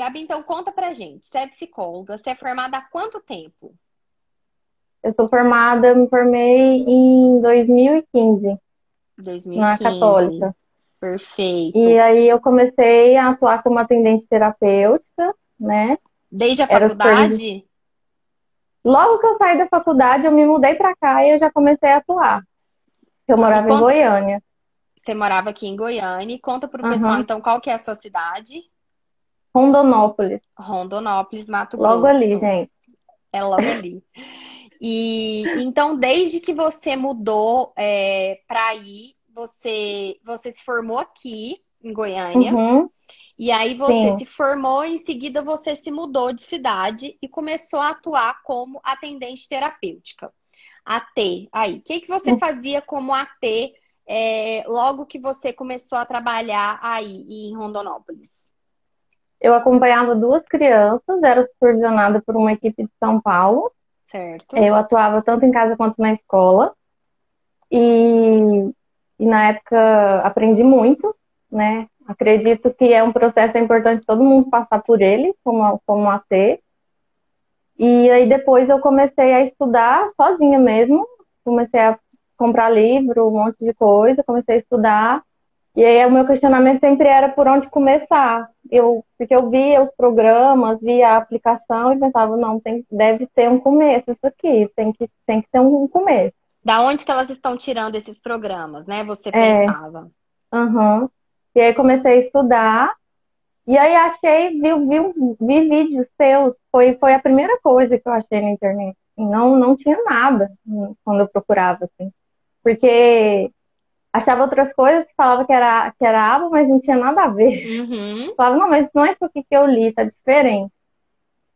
Gabi, então conta pra gente. Você é psicóloga, você é formada há quanto tempo? Eu sou formada, me formei em 2015. 2015. Na Católica. Perfeito. E aí eu comecei a atuar como atendente terapêutica, né? Desde a faculdade? Logo que eu saí da faculdade, eu me mudei para cá e eu já comecei a atuar. Eu morava em Goiânia. Você morava aqui em Goiânia. Conta para o uhum. pessoal, então, qual que é a sua cidade? Rondonópolis. Rondonópolis, Mato Grosso. Logo ali, gente. É logo ali. E então, desde que você mudou é, para aí, você, você se formou aqui em Goiânia. Uhum. E aí você Sim. se formou, em seguida você se mudou de cidade e começou a atuar como atendente terapêutica. AT, aí. O que, que você uhum. fazia como AT é, logo que você começou a trabalhar aí em Rondonópolis? Eu acompanhava duas crianças, era supervisionada por uma equipe de São Paulo. Certo. Eu atuava tanto em casa quanto na escola. E, e na época aprendi muito, né? Acredito que é um processo importante todo mundo passar por ele, como, como AT. E aí depois eu comecei a estudar sozinha mesmo. Comecei a comprar livro, um monte de coisa, comecei a estudar. E aí o meu questionamento sempre era por onde começar. Eu, porque eu via os programas, via a aplicação e pensava, não, tem, deve ter um começo isso aqui, tem que, tem que ter um começo. Da onde que elas estão tirando esses programas, né? Você é. pensava. Aham. Uhum. E aí comecei a estudar. E aí achei, vi, vi, vi vídeos seus. Foi, foi a primeira coisa que eu achei na internet. Não, não tinha nada quando eu procurava, assim. Porque achava outras coisas que falava que era, que era aba, mas não tinha nada a ver. Uhum. Falava, não, mas não é isso aqui que eu li, tá diferente.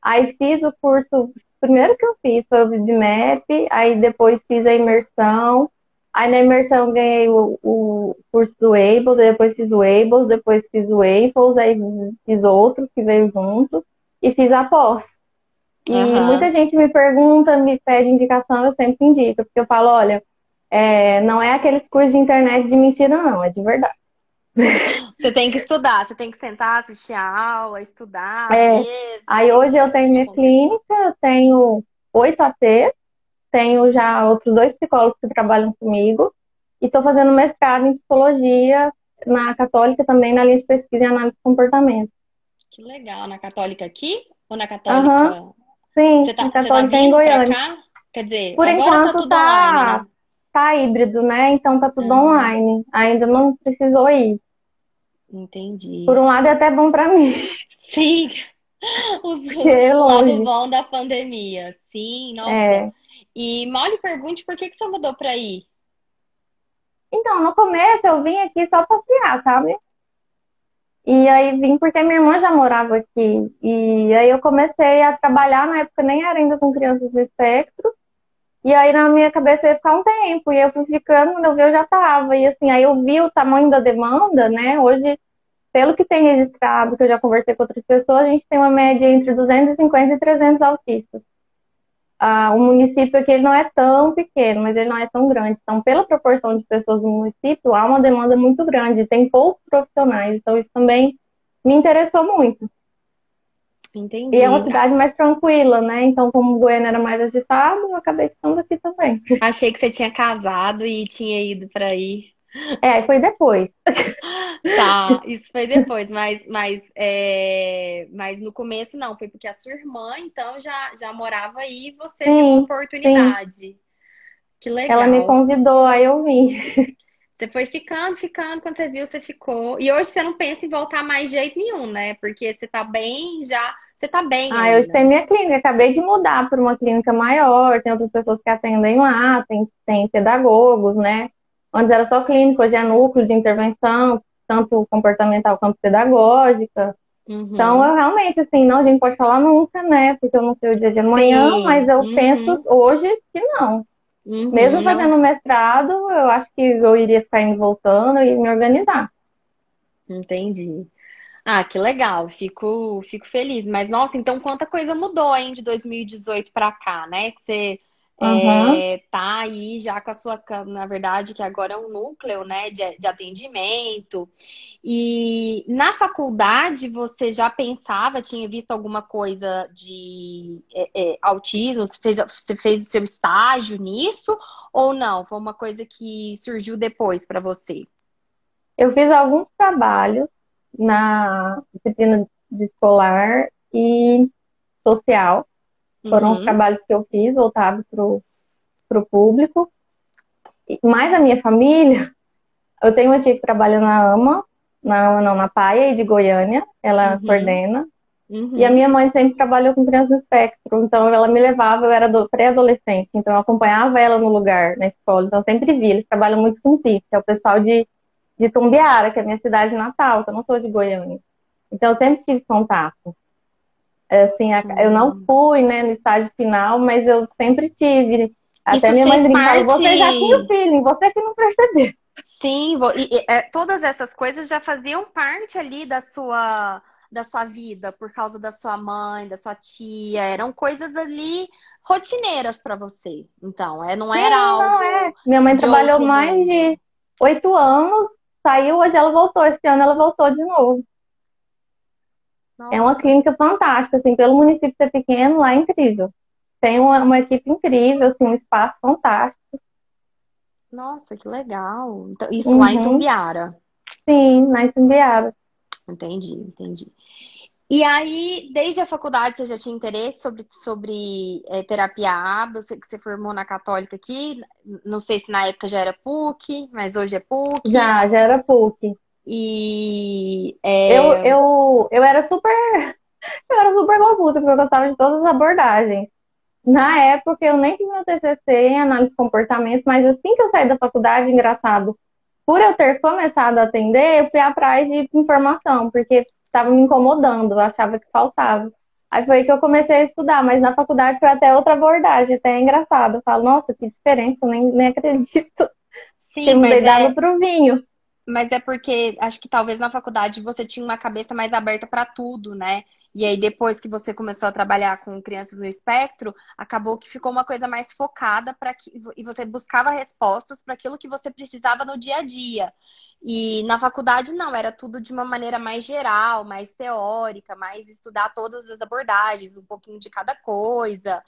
Aí fiz o curso, primeiro que eu fiz foi o VibMap, aí depois fiz a imersão, Aí na imersão ganhei o, o curso do Ables, depois fiz o Ables, depois fiz o Ables, aí fiz outros que veio junto e fiz a pós. E uhum. muita gente me pergunta, me pede indicação, eu sempre indico, porque eu falo, olha, é, não é aqueles cursos de internet de mentira, não, é de verdade. Você tem que estudar, você tem que sentar, assistir a aula, estudar. É. Mesmo, aí hoje eu tenho minha clínica, eu tenho oito ATs, tenho já outros dois psicólogos que trabalham comigo e estou fazendo mestrado em psicologia na Católica também, na linha de pesquisa e análise de comportamento. Que legal. Na Católica aqui ou na Católica? Uhum. Sim, tá, na Católica tá em Goiânia. Quer dizer, por tá enquanto tá, tá, online, né? Tá híbrido, né? Então tá tudo uhum. online. Ainda não precisou ir. Entendi. Por um lado é até bom para mim. Sim. Os, o lado bom da pandemia. Sim, nossa. É. E mal lhe pergunte por que, que você mudou para aí? Então, no começo eu vim aqui só passear, sabe? E aí vim porque minha irmã já morava aqui. E aí eu comecei a trabalhar, na época nem era ainda com crianças do espectro. E aí na minha cabeça ia ficar um tempo. E eu fui ficando, quando eu vi eu já tava. E assim, aí eu vi o tamanho da demanda, né? Hoje, pelo que tem registrado, que eu já conversei com outras pessoas, a gente tem uma média entre 250 e 300 autistas ah, o município aqui ele não é tão pequeno, mas ele não é tão grande. Então, pela proporção de pessoas no município, há uma demanda muito grande, tem poucos profissionais. Então, isso também me interessou muito. Entendi. E é uma cidade mais tranquila, né? Então, como Goiânia era mais agitado, eu acabei ficando aqui também. Achei que você tinha casado e tinha ido para aí. É, foi depois. Tá, isso foi depois, mas, mas, é, mas no começo não, foi porque a sua irmã, então, já, já morava aí e você sim, teve uma oportunidade. Sim. Que legal. Ela me convidou, aí eu vim. Você foi ficando, ficando, quando você viu, você ficou. E hoje você não pensa em voltar mais de jeito nenhum, né? Porque você tá bem, já. Você tá bem. Ah, ainda. hoje tem minha clínica. Acabei de mudar para uma clínica maior, tem outras pessoas que atendem lá, tem, tem pedagogos, né? Antes era só clínico, hoje é núcleo de intervenção, tanto comportamental quanto pedagógica. Uhum. Então, eu realmente, assim, não, a gente pode falar nunca, né? Porque eu não sei o dia de amanhã, Sim. mas eu uhum. penso hoje que não. Uhum. Mesmo fazendo mestrado, eu acho que eu iria ficar indo voltando e me organizar. Entendi. Ah, que legal, fico, fico feliz. Mas, nossa, então quanta coisa mudou, hein, de 2018 para cá, né? Que você Uhum. É, tá aí já com a sua, na verdade, que agora é um núcleo, né, de, de atendimento. E na faculdade você já pensava, tinha visto alguma coisa de é, é, autismo? Você fez, você fez o seu estágio nisso ou não? Foi uma coisa que surgiu depois para você? Eu fiz alguns trabalhos na disciplina de escolar e social foram uhum. os trabalhos que eu fiz voltados para o público. Mais a minha família, eu tenho uma tia que trabalha na AMA, na AMA não, na PAIA de Goiânia, ela uhum. coordena. Uhum. E a minha mãe sempre trabalhou com crianças no espectro, então ela me levava, eu era pré-adolescente, então eu acompanhava ela no lugar, na escola, então eu sempre vi, eles trabalham muito com TIF, é o pessoal de, de Tumbiara, que é a minha cidade natal, então eu não sou de Goiânia. Então eu sempre tive contato. Assim, eu não uhum. fui, né, no estágio final, mas eu sempre tive. Até Isso minha mãe brincava, parte... você já tinha o feeling, você que não percebeu. Sim, e, e, é, todas essas coisas já faziam parte ali da sua da sua vida, por causa da sua mãe, da sua tia, eram coisas ali rotineiras para você. Então, é, não era algo. Não é. Minha mãe trabalhou mais mundo. de oito anos, saiu, hoje ela voltou. Esse ano ela voltou de novo. Nossa. É uma clínica fantástica, assim, pelo município ser pequeno, lá é incrível. Tem uma, uma equipe incrível, assim, um espaço fantástico. Nossa, que legal. Então, isso uhum. lá em uhum. Tumbiara. Sim, na Itumbiara. Entendi, entendi. E aí, desde a faculdade, você já tinha interesse sobre, sobre é, terapia ABA? Eu sei que você formou na Católica aqui. Não sei se na época já era PUC, mas hoje é PUC. Já, já era PUC. E é... eu, eu, eu era super. Eu era super confusa, porque eu gostava de todas as abordagens. Na época, eu nem fiz meu TCC em análise de comportamento, mas assim que eu saí da faculdade, engraçado, por eu ter começado a atender, eu fui atrás de informação, porque estava me incomodando, eu achava que faltava. Aí foi que eu comecei a estudar, mas na faculdade foi até outra abordagem, até é engraçado. Eu falo, nossa, que diferença, eu nem, nem acredito. Sim, eu mudei é... pro vinho. Mas é porque acho que talvez na faculdade você tinha uma cabeça mais aberta para tudo, né? E aí, depois que você começou a trabalhar com crianças no espectro, acabou que ficou uma coisa mais focada para que e você buscava respostas para aquilo que você precisava no dia a dia. E na faculdade não, era tudo de uma maneira mais geral, mais teórica, mais estudar todas as abordagens, um pouquinho de cada coisa.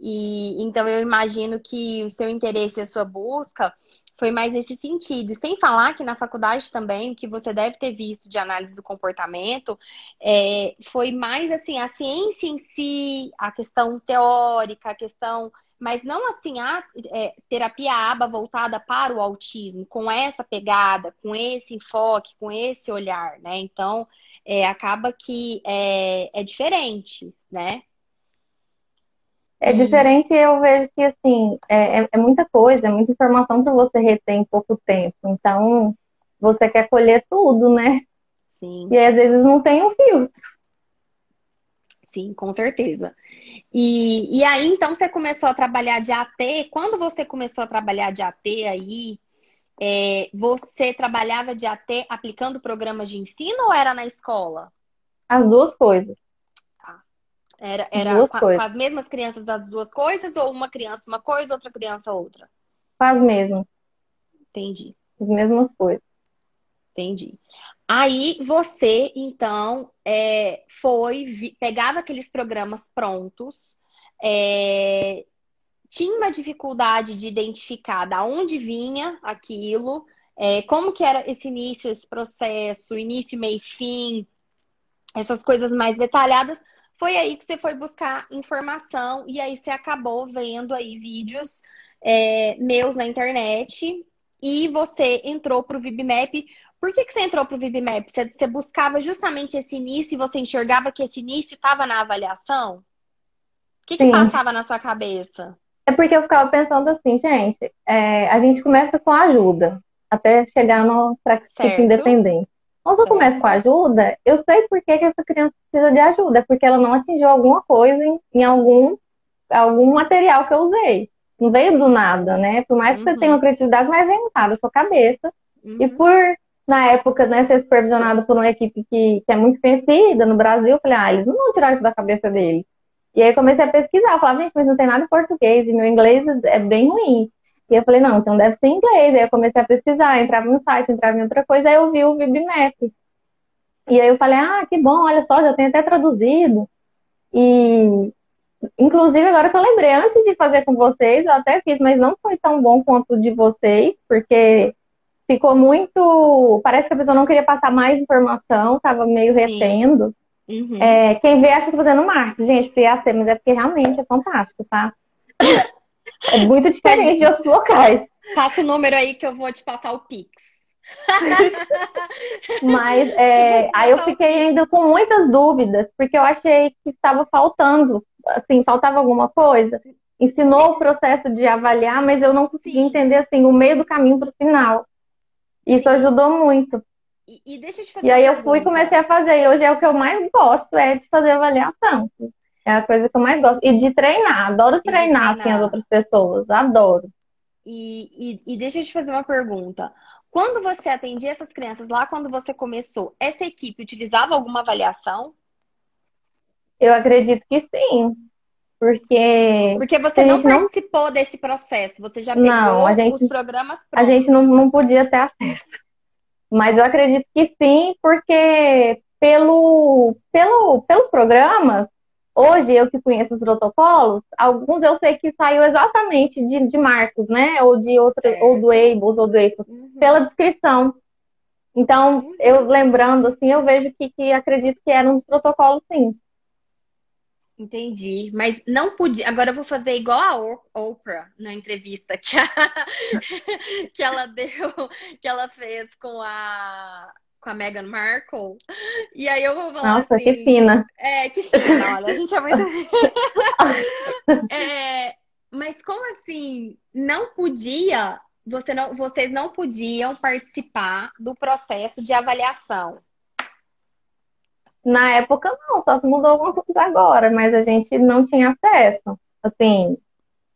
E então eu imagino que o seu interesse e a sua busca foi mais nesse sentido. E sem falar que na faculdade também, o que você deve ter visto de análise do comportamento é, foi mais assim, a ciência em si, a questão teórica, a questão. Mas não assim, a é, terapia aba voltada para o autismo, com essa pegada, com esse enfoque, com esse olhar, né? Então, é, acaba que é, é diferente, né? É diferente, eu vejo que assim, é, é, é muita coisa, é muita informação para você reter em pouco tempo. Então, você quer colher tudo, né? Sim. E às vezes não tem um filtro. Sim, com certeza. E, e aí, então, você começou a trabalhar de AT. Quando você começou a trabalhar de AT aí, é, você trabalhava de AT aplicando programas de ensino ou era na escola? As duas coisas. Era, era com, com, as mesmas crianças as duas coisas ou uma criança uma coisa, outra criança outra? Com as mesmas. Entendi. As mesmas coisas. Entendi. Aí você, então, é, foi, pegava aqueles programas prontos, é, tinha uma dificuldade de identificar da onde vinha aquilo, é, como que era esse início, esse processo, início, meio fim, essas coisas mais detalhadas, foi aí que você foi buscar informação e aí você acabou vendo aí vídeos é, meus na internet e você entrou para o VibMap. Por que, que você entrou para o VibMap? Você, você buscava justamente esse início e você enxergava que esse início estava na avaliação? O que, que passava na sua cabeça? É porque eu ficava pensando assim, gente, é, a gente começa com ajuda até chegar no practice independente. Quando eu começo com ajuda, eu sei por que, que essa criança precisa de ajuda, porque ela não atingiu alguma coisa em, em algum, algum material que eu usei. Não veio do nada, né? Por mais que uhum. você tenha uma criatividade, mas vem da sua cabeça. Uhum. E por, na época, né, ser supervisionado por uma equipe que, que é muito conhecida no Brasil, eu falei, ah, eles não vão tirar isso da cabeça deles. E aí comecei a pesquisar, eu falava, gente, mas não tem nada em português, e meu inglês é bem ruim. E eu falei, não, então deve ser inglês. Aí eu comecei a pesquisar, entrava no site, entrava em outra coisa, aí eu vi o VibMap. E aí eu falei, ah, que bom, olha só, já tem até traduzido. E, inclusive, agora que eu lembrei, antes de fazer com vocês, eu até fiz, mas não foi tão bom quanto o de vocês, porque ficou muito. Parece que a pessoa não queria passar mais informação, tava meio Sim. retendo. Uhum. É, quem vê acha que tô fazendo marketing, gente, podia ser, mas é porque realmente é fantástico, tá? É muito diferente de outros locais. Passa o número aí que eu vou te passar o Pix. Mas é, aí eu fiquei ainda com muitas dúvidas, porque eu achei que estava faltando, assim, faltava alguma coisa. Ensinou o processo de avaliar, mas eu não consegui entender assim o meio do caminho para o final. Isso Sim. ajudou muito. E, e, deixa eu te fazer E aí eu fui e comecei a fazer. E hoje é o que eu mais gosto, é de fazer avaliação. É a coisa que eu mais gosto. E de treinar. Adoro treinar, treinar. Assim, as outras pessoas. Adoro. E, e, e deixa eu te fazer uma pergunta. Quando você atendia essas crianças lá, quando você começou, essa equipe utilizava alguma avaliação? Eu acredito que sim. Porque. Porque você não participou não... desse processo, você já pegou não, gente, os programas prontos. A gente não, não podia ter acesso. Mas eu acredito que sim, porque pelo, pelo, pelos programas, hoje eu que conheço os protocolos, alguns eu sei que saiu exatamente de, de Marcos, né? Ou de outra, ou do Ables, ou do Ables, uhum. pela descrição. Então, uhum. eu lembrando assim, eu vejo que, que acredito que eram os protocolos, sim. Entendi, mas não podia. Agora eu vou fazer igual a Oprah na entrevista que, a... que ela deu, que ela fez com a com a Meghan Markle. E aí eu vou falar Nossa, assim, que fina. É, que fina, olha, a gente é muito é, mas como assim, não podia, você não, vocês não podiam participar do processo de avaliação? Na época, não, só se mudou alguma coisa agora, mas a gente não tinha acesso. Assim,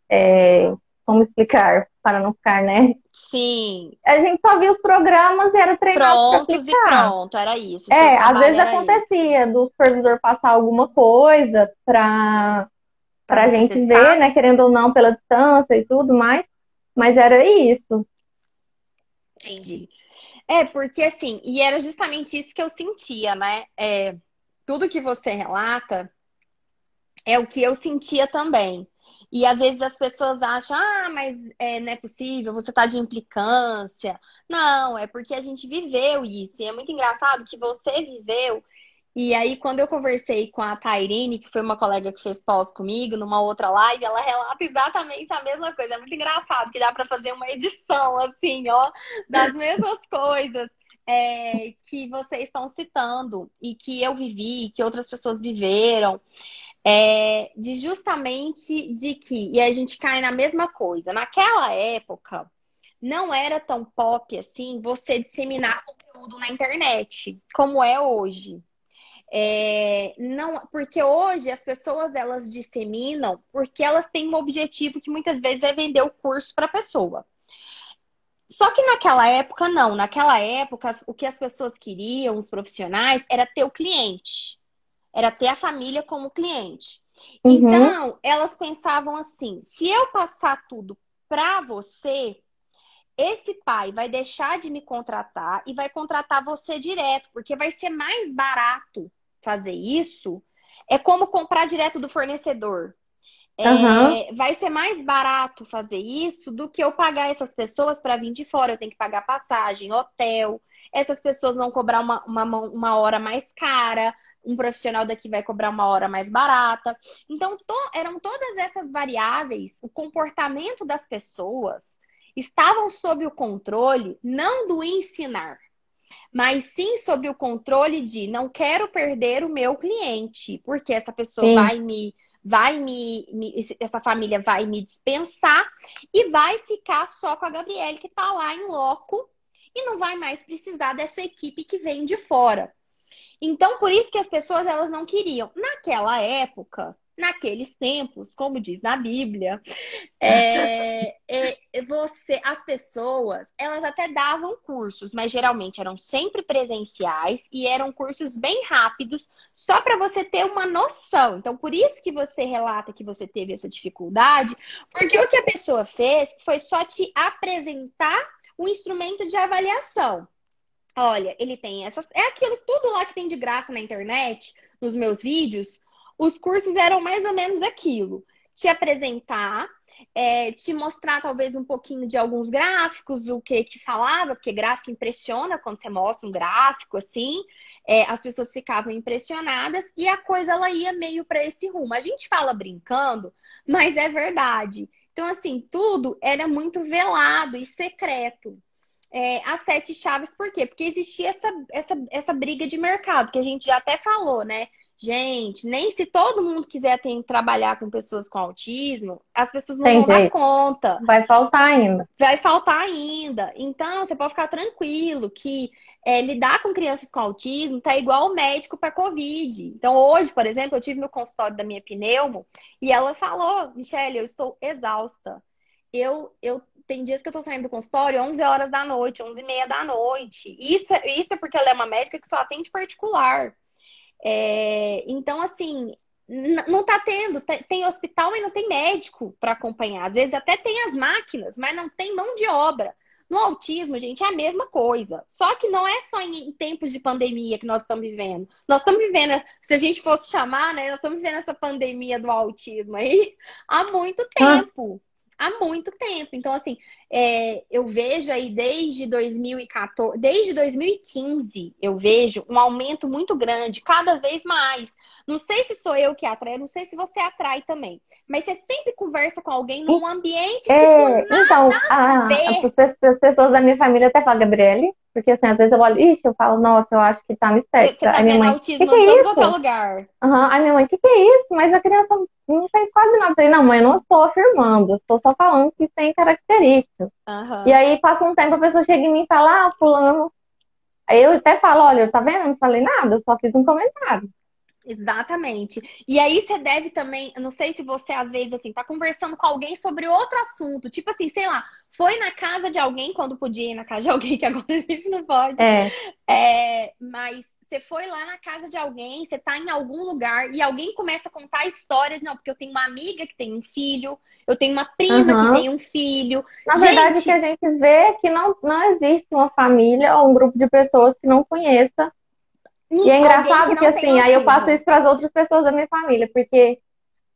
é, como explicar, para não ficar, né? Sim. A gente só via os programas e era treinado Prontos e pronto, era isso. É, às vezes acontecia isso. do supervisor passar alguma coisa para para a gente testar. ver, né, querendo ou não, pela distância e tudo mais, mas era isso. Entendi. É, porque assim, e era justamente isso que eu sentia, né? É, tudo que você relata é o que eu sentia também. E às vezes as pessoas acham, ah, mas é, não é possível, você tá de implicância. Não, é porque a gente viveu isso. E é muito engraçado que você viveu. E aí, quando eu conversei com a Tairine, que foi uma colega que fez pós comigo, numa outra live, ela relata exatamente a mesma coisa. É muito engraçado que dá para fazer uma edição, assim, ó, das mesmas coisas. É, que vocês estão citando e que eu vivi, que outras pessoas viveram é, de justamente de que, e a gente cai na mesma coisa, naquela época não era tão pop assim você disseminar conteúdo na internet, como é hoje. É, não, porque hoje as pessoas elas disseminam porque elas têm um objetivo que muitas vezes é vender o curso para a pessoa. Só que naquela época não, naquela época o que as pessoas queriam, os profissionais, era ter o cliente era ter a família como cliente. Uhum. Então, elas pensavam assim: se eu passar tudo para você, esse pai vai deixar de me contratar e vai contratar você direto, porque vai ser mais barato fazer isso. É como comprar direto do fornecedor. Uhum. É, vai ser mais barato fazer isso do que eu pagar essas pessoas para vir de fora. Eu tenho que pagar passagem, hotel. Essas pessoas vão cobrar uma, uma, uma hora mais cara um profissional daqui vai cobrar uma hora mais barata. Então, to eram todas essas variáveis, o comportamento das pessoas estavam sob o controle não do ensinar, mas sim sobre o controle de não quero perder o meu cliente, porque essa pessoa sim. vai me vai me, me, essa família vai me dispensar e vai ficar só com a Gabriele que está lá em loco e não vai mais precisar dessa equipe que vem de fora. Então, por isso que as pessoas elas não queriam. Naquela época, naqueles tempos, como diz na Bíblia, é, é, você, as pessoas, elas até davam cursos, mas geralmente eram sempre presenciais e eram cursos bem rápidos, só para você ter uma noção. Então, por isso que você relata que você teve essa dificuldade, porque o que a pessoa fez foi só te apresentar um instrumento de avaliação. Olha, ele tem essas. É aquilo tudo lá que tem de graça na internet, nos meus vídeos os cursos eram mais ou menos aquilo: te apresentar, é, te mostrar talvez um pouquinho de alguns gráficos, o que que falava, porque gráfico impressiona quando você mostra um gráfico assim, é, as pessoas ficavam impressionadas e a coisa ela ia meio para esse rumo. A gente fala brincando, mas é verdade. Então, assim, tudo era muito velado e secreto. É, as sete chaves, por quê? Porque existia essa, essa, essa briga de mercado, que a gente já até falou, né? Gente, nem se todo mundo quiser trabalhar com pessoas com autismo, as pessoas não Tem vão jeito. dar conta. Vai faltar ainda. Vai faltar ainda. Então, você pode ficar tranquilo que é, lidar com crianças com autismo tá igual o médico para Covid. Então, hoje, por exemplo, eu tive no consultório da minha pneumo e ela falou, Michelle, eu estou exausta. Eu, eu tem dias que eu tô saindo do consultório 11 horas da noite, 11 e meia da noite. Isso, é, isso é porque ela é uma médica que só atende particular. É, então, assim, não tá tendo. Tem hospital, mas não tem médico para acompanhar. Às vezes até tem as máquinas, mas não tem mão de obra. No autismo, gente, é a mesma coisa. Só que não é só em, tempos de pandemia que nós estamos vivendo. Nós estamos vivendo, se a gente fosse chamar, né? Nós estamos vivendo essa pandemia do autismo aí há muito tempo. Ah há muito tempo. Então, assim, é, eu vejo aí desde 2014, desde 2015, eu vejo um aumento muito grande, cada vez mais. Não sei se sou eu que atrai, não sei se você atrai também. Mas você sempre conversa com alguém num ambiente é, tipo, Então, a, as pessoas da minha família até falam, Gabriele, porque assim, às vezes eu olho, ixi, eu falo, nossa, eu acho que tá no estética. Você tá Aí minha mãe, autismo que que é em todo lugar. Uhum. Aí minha mãe, o que, que é isso? Mas a criança não fez quase nada. Eu falei, não, mãe, eu não estou afirmando, eu estou só falando que tem características. Uhum. E aí passa um tempo, a pessoa chega em mim e fala, ah, fulano. Aí eu até falo, olha, tá vendo? Eu não falei nada, eu só fiz um comentário. Exatamente. E aí você deve também, não sei se você às vezes assim tá conversando com alguém sobre outro assunto, tipo assim, sei lá, foi na casa de alguém quando podia ir na casa de alguém que agora a gente não pode. É. é mas você foi lá na casa de alguém, você tá em algum lugar e alguém começa a contar histórias, não, porque eu tenho uma amiga que tem um filho, eu tenho uma prima uhum. que tem um filho. Na gente... verdade, o que a gente vê é que não, não existe uma família ou um grupo de pessoas que não conheça e é engraçado que, que assim, aí eu passo isso para as outras pessoas da minha família, porque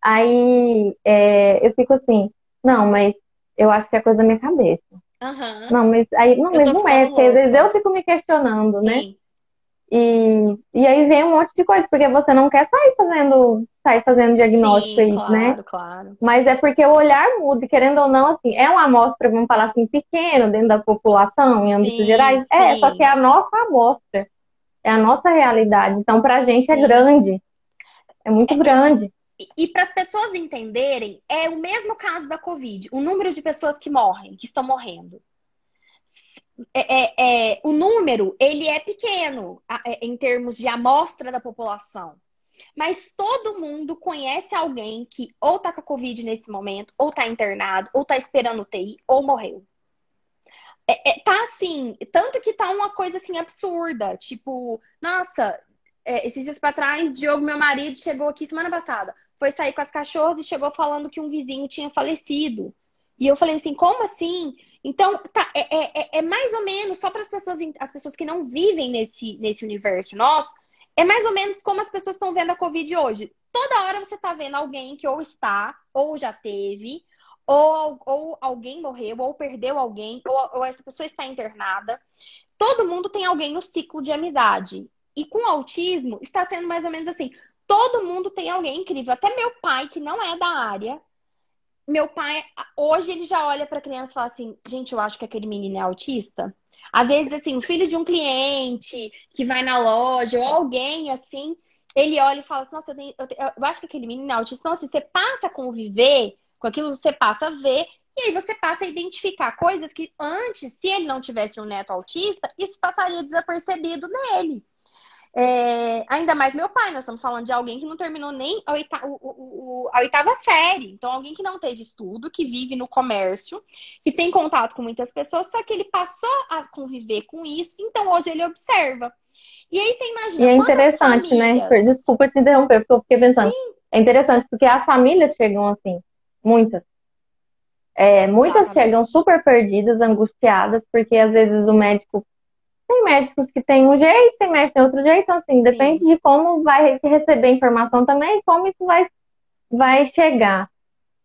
aí é, eu fico assim, não, mas eu acho que é coisa da minha cabeça. Uhum. Não, mas aí não, mas não é, porque às vezes eu fico me questionando, né? Sim. E, e aí vem um monte de coisa, porque você não quer sair fazendo, sair fazendo diagnóstico Sim, aí, claro, né? Claro. Mas é porque o olhar muda, querendo ou não, assim, é uma amostra, vamos falar assim, pequena dentro da população, em âmbitos gerais. É, sim. É, só que é a nossa amostra é a nossa realidade. Então, para a gente é grande, é muito grande. E, e para as pessoas entenderem, é o mesmo caso da Covid. O número de pessoas que morrem, que estão morrendo. É, é, é, o número ele é pequeno é, em termos de amostra da população. Mas todo mundo conhece alguém que ou tá com a Covid nesse momento, ou tá internado, ou tá esperando TI, ou morreu. É, é, tá assim, tanto que tá uma coisa assim absurda. Tipo, nossa, é, esses dias pra trás, Diogo, meu marido, chegou aqui semana passada. Foi sair com as cachorras e chegou falando que um vizinho tinha falecido. E eu falei assim, como assim? Então, tá, é, é, é, é mais ou menos, só para as pessoas, as pessoas que não vivem nesse, nesse universo nosso, é mais ou menos como as pessoas estão vendo a Covid hoje. Toda hora você tá vendo alguém que ou está, ou já teve, ou, ou alguém morreu, ou perdeu alguém, ou, ou essa pessoa está internada. Todo mundo tem alguém no ciclo de amizade. E com autismo, está sendo mais ou menos assim. Todo mundo tem alguém incrível. Até meu pai, que não é da área, meu pai, hoje ele já olha para a criança e fala assim: gente, eu acho que aquele menino é autista. Às vezes, assim, o filho de um cliente que vai na loja, ou alguém assim, ele olha e fala assim: nossa, eu, tenho, eu, eu acho que aquele menino é autista. Então, assim, você passa a conviver com aquilo você passa a ver e aí você passa a identificar coisas que antes, se ele não tivesse um neto autista, isso passaria desapercebido nele. É, ainda mais meu pai, nós estamos falando de alguém que não terminou nem a, oita o, o, a oitava série. Então, alguém que não teve estudo, que vive no comércio, que tem contato com muitas pessoas, só que ele passou a conviver com isso, então hoje ele observa. E aí você imagina. E é interessante, né? famílias... né? Desculpa te interromper, porque eu fiquei pensando. Sim. É interessante, porque as famílias chegam assim, muitas. É, muitas chegam super perdidas, angustiadas, porque às vezes o médico tem médicos que tem um jeito, tem médicos que tem outro jeito, então assim, Sim. depende de como vai receber a informação também e como isso vai, vai chegar.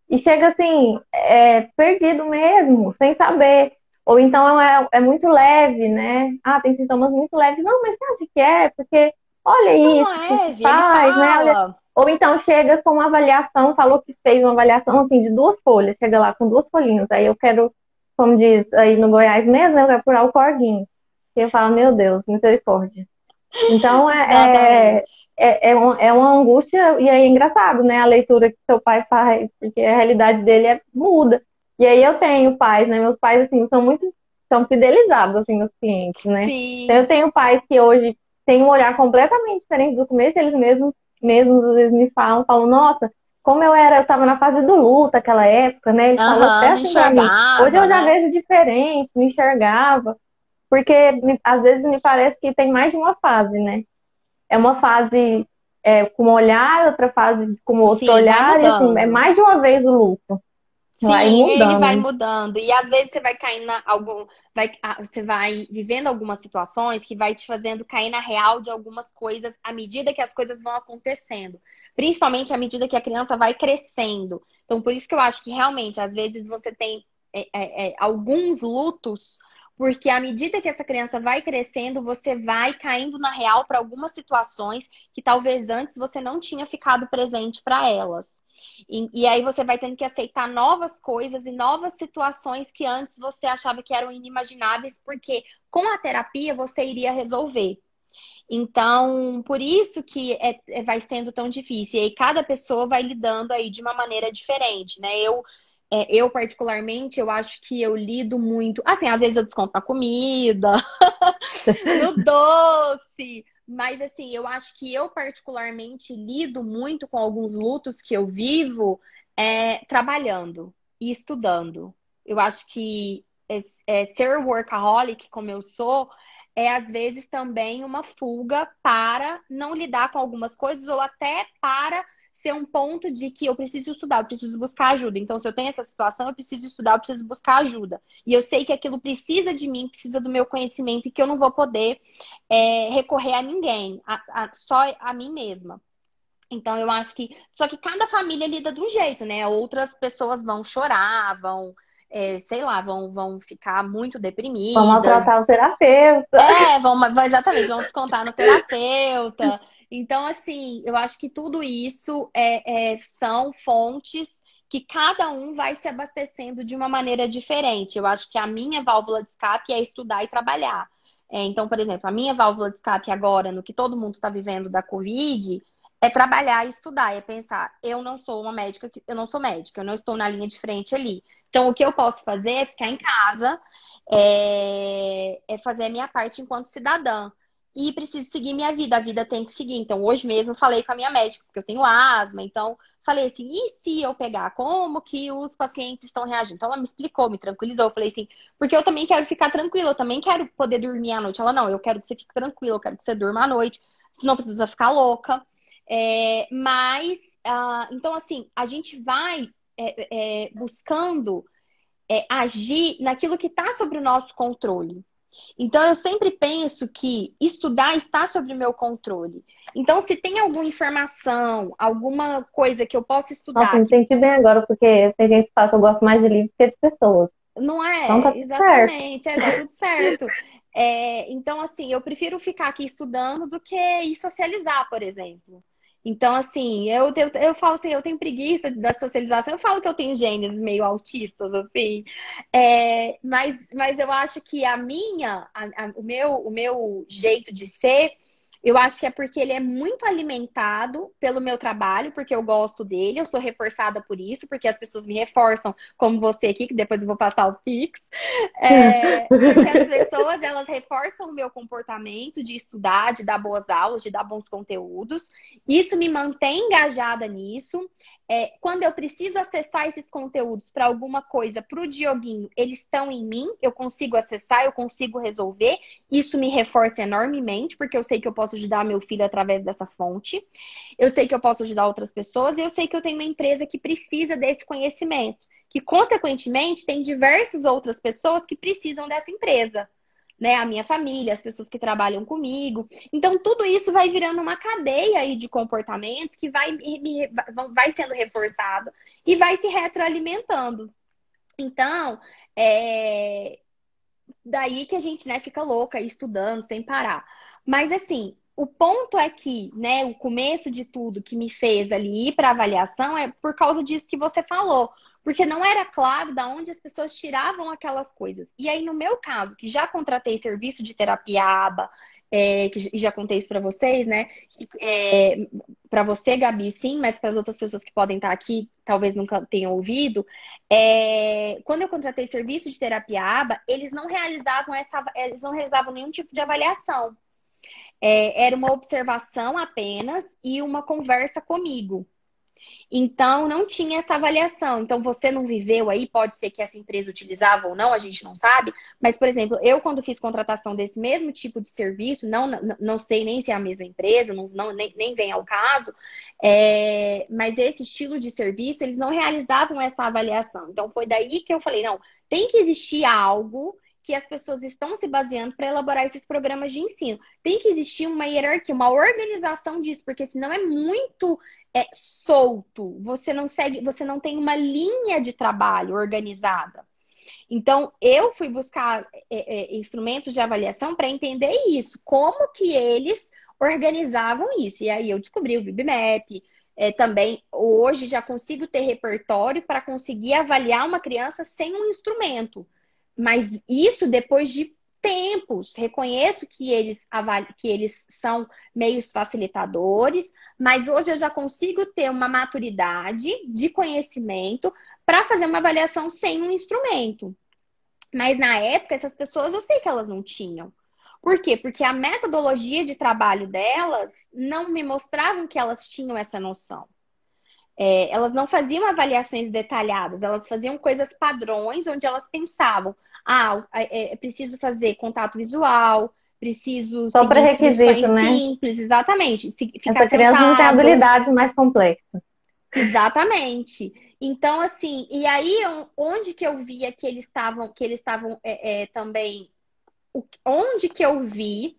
E chega assim, é, perdido mesmo, sem saber. Ou então é, é muito leve, né? Ah, tem sintomas muito leves. Não, mas você acha que é? Porque olha não isso, é, que faz, né? Olha... Ou então chega com uma avaliação, falou que fez uma avaliação assim de duas folhas, chega lá com duas folhinhas. Aí eu quero, como diz aí no Goiás mesmo, eu quero apurar o corguinho. E eu falo, meu Deus, misericórdia. Então é, é, é, um, é, uma angústia, e aí é engraçado, né? A leitura que seu pai faz, porque a realidade dele é muda. E aí eu tenho pais, né? Meus pais, assim, são muito, são fidelizados, assim, nos clientes, né? Sim. Então eu tenho pais que hoje têm um olhar completamente diferente do começo, eles mesmos, mesmos às vezes me falam, falam, nossa, como eu era, eu tava na fase do luto aquela época, né? Eles uhum, falam até assim pra mim. Hoje eu já né? vejo diferente, me enxergava. Porque às vezes me parece que tem mais de uma fase, né? É uma fase é, com um olhar, outra fase com outro Sim, olhar, e assim, é mais de uma vez o luto. Sim, vai mudando. ele vai mudando. E às vezes você vai cair na algum. Vai, ah, você vai vivendo algumas situações que vai te fazendo cair na real de algumas coisas à medida que as coisas vão acontecendo. Principalmente à medida que a criança vai crescendo. Então, por isso que eu acho que realmente, às vezes, você tem é, é, é alguns lutos porque à medida que essa criança vai crescendo, você vai caindo na real para algumas situações que talvez antes você não tinha ficado presente para elas. E, e, aí você vai tendo que aceitar novas coisas e novas situações que antes você achava que eram inimagináveis, porque com a terapia você iria resolver. Então, por isso que é, é, vai sendo tão difícil. E aí cada pessoa vai lidando aí de uma maneira diferente, né? Eu é, eu, particularmente, eu acho que eu lido muito. Assim, às vezes eu desconto na comida, no doce. Mas, assim, eu acho que eu, particularmente, lido muito com alguns lutos que eu vivo é, trabalhando e estudando. Eu acho que é, ser workaholic, como eu sou, é às vezes também uma fuga para não lidar com algumas coisas ou até para ser um ponto de que eu preciso estudar, eu preciso buscar ajuda. Então, se eu tenho essa situação, eu preciso estudar, eu preciso buscar ajuda. E eu sei que aquilo precisa de mim, precisa do meu conhecimento e que eu não vou poder é, recorrer a ninguém, a, a, só a mim mesma. Então, eu acho que. Só que cada família lida de um jeito, né? Outras pessoas vão chorar, vão. É, sei lá, vão, vão ficar muito deprimidas. Vão tratar o terapeuta. É, vão, exatamente, vão descontar no terapeuta. Então, assim, eu acho que tudo isso é, é, são fontes que cada um vai se abastecendo de uma maneira diferente. Eu acho que a minha válvula de escape é estudar e trabalhar. É, então, por exemplo, a minha válvula de escape agora, no que todo mundo está vivendo da Covid, é trabalhar e estudar, é pensar, eu não sou uma médica, eu não sou médica, eu não estou na linha de frente ali. Então, o que eu posso fazer é ficar em casa, é, é fazer a minha parte enquanto cidadã e preciso seguir minha vida, a vida tem que seguir. Então, hoje mesmo falei com a minha médica, porque eu tenho asma, então falei assim, e se eu pegar? Como que os pacientes estão reagindo? Então ela me explicou, me tranquilizou. Eu falei assim, porque eu também quero ficar tranquila, eu também quero poder dormir à noite. Ela, não, eu quero que você fique tranquila, eu quero que você durma à noite, você não precisa ficar louca. É, mas, uh, então assim, a gente vai é, é, buscando é, agir naquilo que está sobre o nosso controle. Então, eu sempre penso que estudar está sob o meu controle. Então, se tem alguma informação, alguma coisa que eu possa estudar. Nossa, me que... senti bem agora, porque tem gente que fala que eu gosto mais de livro que de pessoas. Não é? Então, tá Exatamente, certo. é, tá tudo certo. É, então, assim, eu prefiro ficar aqui estudando do que ir socializar, por exemplo. Então, assim, eu, eu, eu falo assim, eu tenho preguiça da socialização. Eu falo que eu tenho gênios meio autistas, assim. É, mas, mas eu acho que a minha, a, a, o, meu, o meu jeito de ser Eu acho que é porque ele é muito alimentado pelo meu trabalho, porque eu gosto dele, eu sou reforçada por isso, porque as pessoas me reforçam, como você aqui, que depois eu vou passar o Pix. É, porque as pessoas, elas reforçam o meu comportamento de estudar, de dar boas aulas, de dar bons conteúdos. Isso me mantém engajada nisso. É, quando eu preciso acessar esses conteúdos para alguma coisa, para o Dioguinho, eles estão em mim, eu consigo acessar, eu consigo resolver. Isso me reforça enormemente, porque eu sei que eu posso ajudar meu filho através dessa fonte. Eu sei que eu posso ajudar outras pessoas e eu sei que eu tenho uma empresa que precisa desse conhecimento, que consequentemente tem diversas outras pessoas que precisam dessa empresa né, a minha família, as pessoas que trabalham comigo. Então, tudo isso vai virando uma cadeia aí de comportamentos que vai, me, vai sendo reforçado e vai se retroalimentando. Então, é daí que a gente né, fica louca estudando sem parar. Mas assim, o ponto é que, né, o começo de tudo que me fez ali ir para avaliação é por causa disso que você falou porque não era claro da onde as pessoas tiravam aquelas coisas. E aí, no meu caso, que já contratei serviço de terapia aba, é, que já contei isso para vocês, né? É, para você, Gabi, sim, mas para as outras pessoas que podem estar aqui, talvez nunca tenham ouvido. É, quando eu contratei serviço de terapia aba, eles não realizavam essa, eles não realizavam nenhum tipo de avaliação. É, era uma observação apenas e uma conversa comigo. Então, não tinha essa avaliação. Então, você não viveu aí, pode ser que essa empresa utilizava ou não, a gente não sabe. Mas, por exemplo, eu, quando fiz contratação desse mesmo tipo de serviço, não, não, não sei nem se é a mesma empresa, não, não nem, nem vem ao caso, é, mas esse estilo de serviço, eles não realizavam essa avaliação. Então, foi daí que eu falei: não, tem que existir algo que as pessoas estão se baseando para elaborar esses programas de ensino. Tem que existir uma hierarquia, uma organização disso, porque senão é muito é, solto. Você não segue, você não tem uma linha de trabalho organizada. Então, eu fui buscar é, é, instrumentos de avaliação para entender isso, como que eles organizavam isso. E aí eu descobri o VibMap, é, também hoje já consigo ter repertório para conseguir avaliar uma criança sem um instrumento. Mas isso depois de tempos. Reconheço que eles, que eles são meios facilitadores, mas hoje eu já consigo ter uma maturidade de conhecimento para fazer uma avaliação sem um instrumento. Mas na época, essas pessoas eu sei que elas não tinham. Por quê? Porque a metodologia de trabalho delas não me mostravam que elas tinham essa noção. É, elas não faziam avaliações detalhadas, elas faziam coisas padrões, onde elas pensavam: ah, é, é preciso fazer contato visual, preciso Só seguir requisito, né? simples, exatamente. Ficar Essa criança sentado. não tem habilidades mais complexas. Exatamente. Então, assim, e aí onde que eu via que eles estavam, que eles estavam é, é, também, onde que eu vi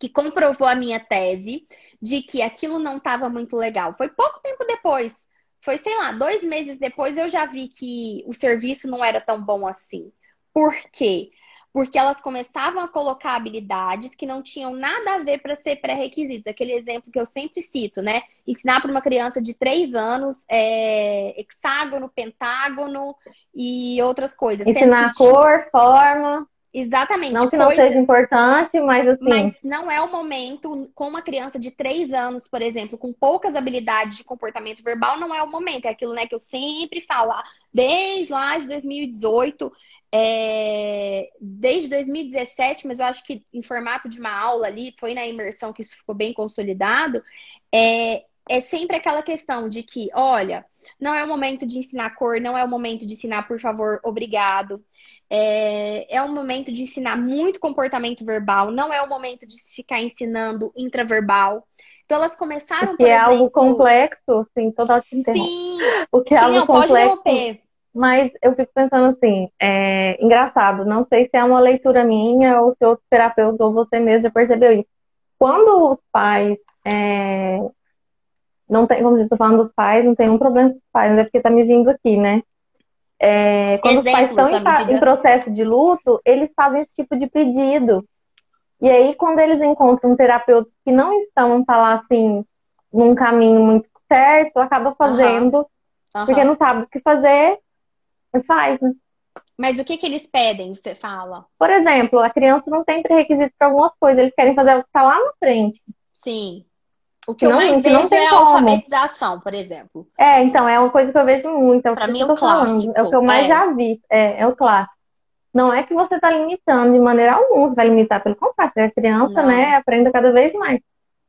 que comprovou a minha tese de que aquilo não estava muito legal. Foi pouco tempo depois. Foi, sei lá, dois meses depois eu já vi que o serviço não era tão bom assim. Por quê? Porque elas começavam a colocar habilidades que não tinham nada a ver para ser pré-requisitos. Aquele exemplo que eu sempre cito, né? Ensinar para uma criança de três anos é, hexágono, pentágono e outras coisas. Ensinar cor, forma. Exatamente. Não que não seja importante, mas assim. Mas não é o momento, com uma criança de três anos, por exemplo, com poucas habilidades de comportamento verbal, não é o momento. É aquilo né, que eu sempre falo, desde lá de 2018, é... desde 2017, mas eu acho que em formato de uma aula ali, foi na imersão que isso ficou bem consolidado. É, é sempre aquela questão de que, olha, não é o momento de ensinar cor, não é o momento de ensinar, por favor, obrigado. É, é um momento de ensinar muito comportamento verbal, não é o momento de ficar ensinando intraverbal. Então elas começaram, por é exemplo... algo complexo, sim, total te Sim, o que é sim, algo não, complexo. Mas eu fico pensando assim, é engraçado, não sei se é uma leitura minha ou se outro terapeuta ou você mesmo já percebeu isso. Quando os pais é, não tem, como eu estou falando dos pais, não tem um problema com os pais, mas é porque tá me vindo aqui, né? É, quando os pais estão em, em, processo de luto, eles fazem esse tipo de pedido. E aí, quando eles encontram terapeutas que não estão, tá lá assim, num caminho muito certo, acaba fazendo, uhum. Uhum. porque não sabe o que fazer, e faz, né? Mas o que, que eles pedem, você fala? Por exemplo, a criança não tem pré-requisito para algumas coisas, eles querem fazer o que está lá na frente. Sim. O que, que eu não, mais vejo é a alfabetização, por exemplo. É, então, é uma coisa que eu vejo muito. É para mim, é o clássico. É o que eu mais é. já vi. É, é o clássico. Não é que você está limitando de maneira alguma, você vai limitar pelo contrário. A criança, não. né, aprenda cada vez mais.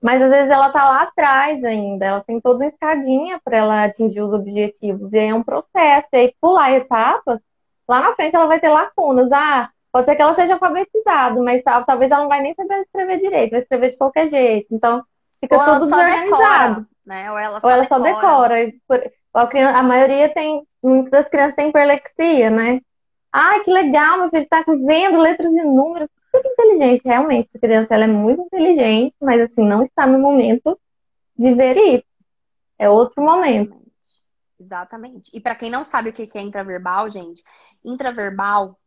Mas às vezes ela está lá atrás ainda, ela tem toda uma escadinha para ela atingir os objetivos. E aí é um processo. E aí, pular etapas, lá na frente ela vai ter lacunas. Ah, pode ser que ela seja alfabetizada, mas talvez ela não vai nem saber escrever direito, vai escrever de qualquer jeito. Então, fica Ou tudo desorganizado. Decora, né? Ou ela só, Ou ela decora. só decora. A, criança, a maioria tem, muitas das crianças têm hiperlexia, né? Ai, que legal, meu filho tá vendo letras e números. Super inteligente, realmente. A criança ela é muito inteligente, mas assim, não está no momento de ver isso. É outro momento. Exatamente. E para quem não sabe o que é intraverbal, gente, intraverbal,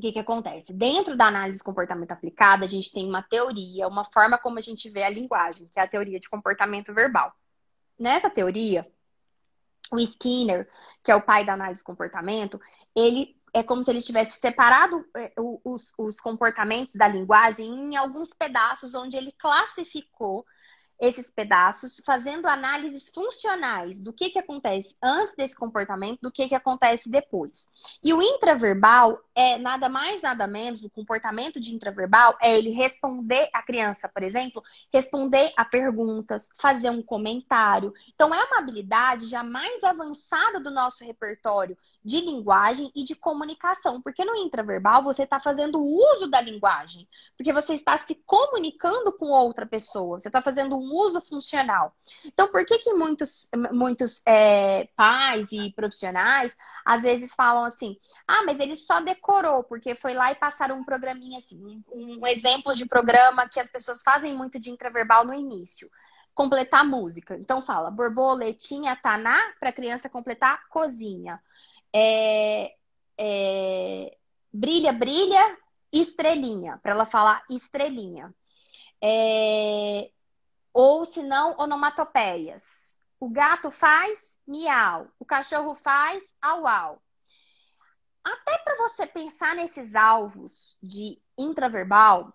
o que, que acontece? Dentro da análise de comportamento aplicada, a gente tem uma teoria, uma forma como a gente vê a linguagem, que é a teoria de comportamento verbal. Nessa teoria, o Skinner, que é o pai da análise de comportamento, ele é como se ele tivesse separado é, os, os comportamentos da linguagem em alguns pedaços onde ele classificou esses pedaços, fazendo análises funcionais do que, que acontece antes desse comportamento, do que, que acontece depois. E o intraverbal é nada mais, nada menos, o comportamento de intraverbal é ele responder a criança, por exemplo, responder a perguntas, fazer um comentário. Então, é uma habilidade já mais avançada do nosso repertório de linguagem e de comunicação. Porque no intraverbal você está fazendo uso da linguagem, porque você está se comunicando com outra pessoa, você está fazendo um uso funcional. Então, por que, que muitos, muitos é, pais e profissionais às vezes falam assim: ah, mas ele só decorou, porque foi lá e passaram um programinha assim, um, um exemplo de programa que as pessoas fazem muito de intraverbal no início completar música. Então fala borboletinha taná para criança completar cozinha é, é, brilha, brilha, estrelinha, para ela falar estrelinha. É, ou se não, onomatopeias. O gato faz miau, o cachorro faz au au. Até para você pensar nesses alvos de intraverbal,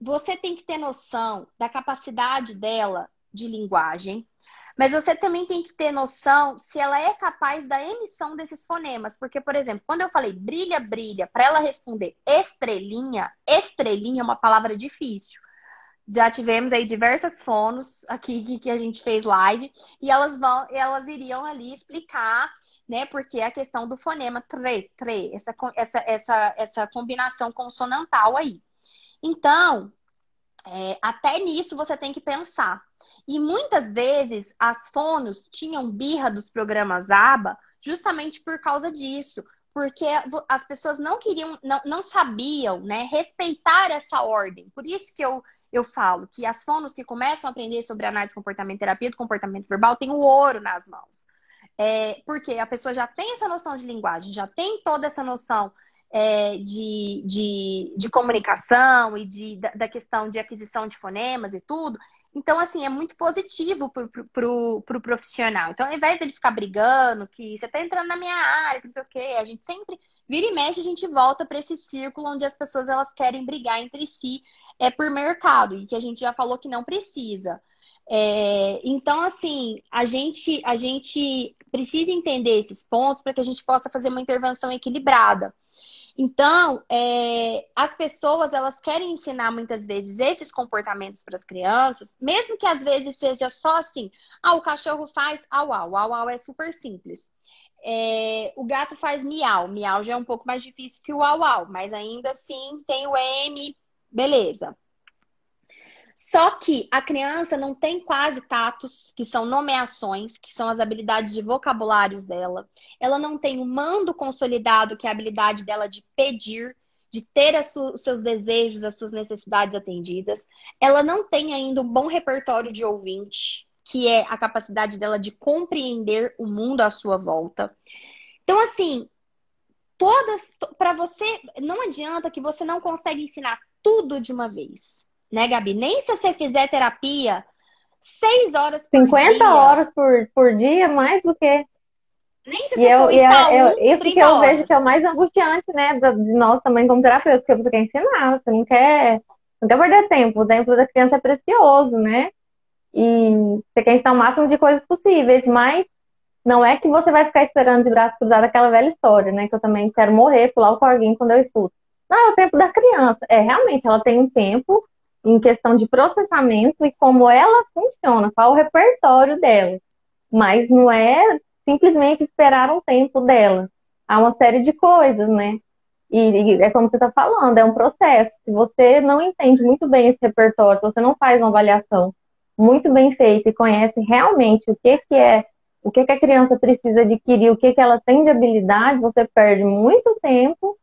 você tem que ter noção da capacidade dela de linguagem, mas você também tem que ter noção se ela é capaz da emissão desses fonemas. Porque, por exemplo, quando eu falei brilha, brilha, para ela responder estrelinha, estrelinha é uma palavra difícil. Já tivemos aí diversas fonos aqui que a gente fez live e elas vão, elas iriam ali explicar né? Porque a questão do fonema tre, tre, essa, essa, essa, essa combinação consonantal aí. Então, é, até nisso você tem que pensar. E muitas vezes as fonos tinham birra dos programas ABA justamente por causa disso. Porque as pessoas não queriam, não, não sabiam, né, respeitar essa ordem. Por isso que eu, eu falo que as fonos que começam a aprender sobre análise de comportamento, terapia do comportamento verbal, têm o ouro nas mãos. É, porque a pessoa já tem essa noção de linguagem, já tem toda essa noção é, de, de, de, comunicação e de, da, da, questão de aquisição de fonemas e tudo. Então, assim, é muito positivo pro, pro, pro, pro profissional. Então, ao invés dele ficar brigando, que você tá entrando na minha área, que não sei o quê, a gente sempre vira e mexe, a gente volta para esse círculo onde as pessoas elas querem brigar entre si é por mercado e que a gente já falou que não precisa. É, então, assim, a gente, a gente precisa entender esses pontos para que a gente possa fazer uma intervenção equilibrada. Então, é, as pessoas elas querem ensinar muitas vezes esses comportamentos para as crianças, mesmo que às vezes seja só assim: ah, o cachorro faz au au, au au é super simples. É, o gato faz miau, miau já é um pouco mais difícil que o au au, mas ainda assim tem o M, beleza. Só que a criança não tem quase tatos, que são nomeações, que são as habilidades de vocabulários dela. Ela não tem o mando consolidado, que é a habilidade dela de pedir, de ter os seus desejos, as suas necessidades atendidas. Ela não tem ainda um bom repertório de ouvinte, que é a capacidade dela de compreender o mundo à sua volta. Então, assim, todas. Para você, não adianta que você não consegue ensinar tudo de uma vez né, Gabi? Nem se você fizer terapia seis horas por 50 dia. 50 horas por, por dia, mais do que. Nem se você e eu, e é, um, Isso que eu vejo que é o mais angustiante, né, de nós também como terapeutas, porque você quer ensinar, você não quer, não quer perder tempo. O tempo da criança é precioso, né? E você quer ensinar o máximo de coisas possíveis, mas não é que você vai ficar esperando de braço cruzado aquela velha história, né? Que eu também quero morrer, pular o corguinho quando eu escuto. Não, é o tempo da criança. É, realmente, ela tem um tempo em questão de processamento e como ela funciona, qual o repertório dela. Mas não é simplesmente esperar um tempo dela. Há uma série de coisas, né? E, e é como você está falando, é um processo. Se você não entende muito bem esse repertório, se você não faz uma avaliação muito bem feita e conhece realmente o que, que é, o que, que a criança precisa adquirir, o que, que ela tem de habilidade, você perde muito tempo.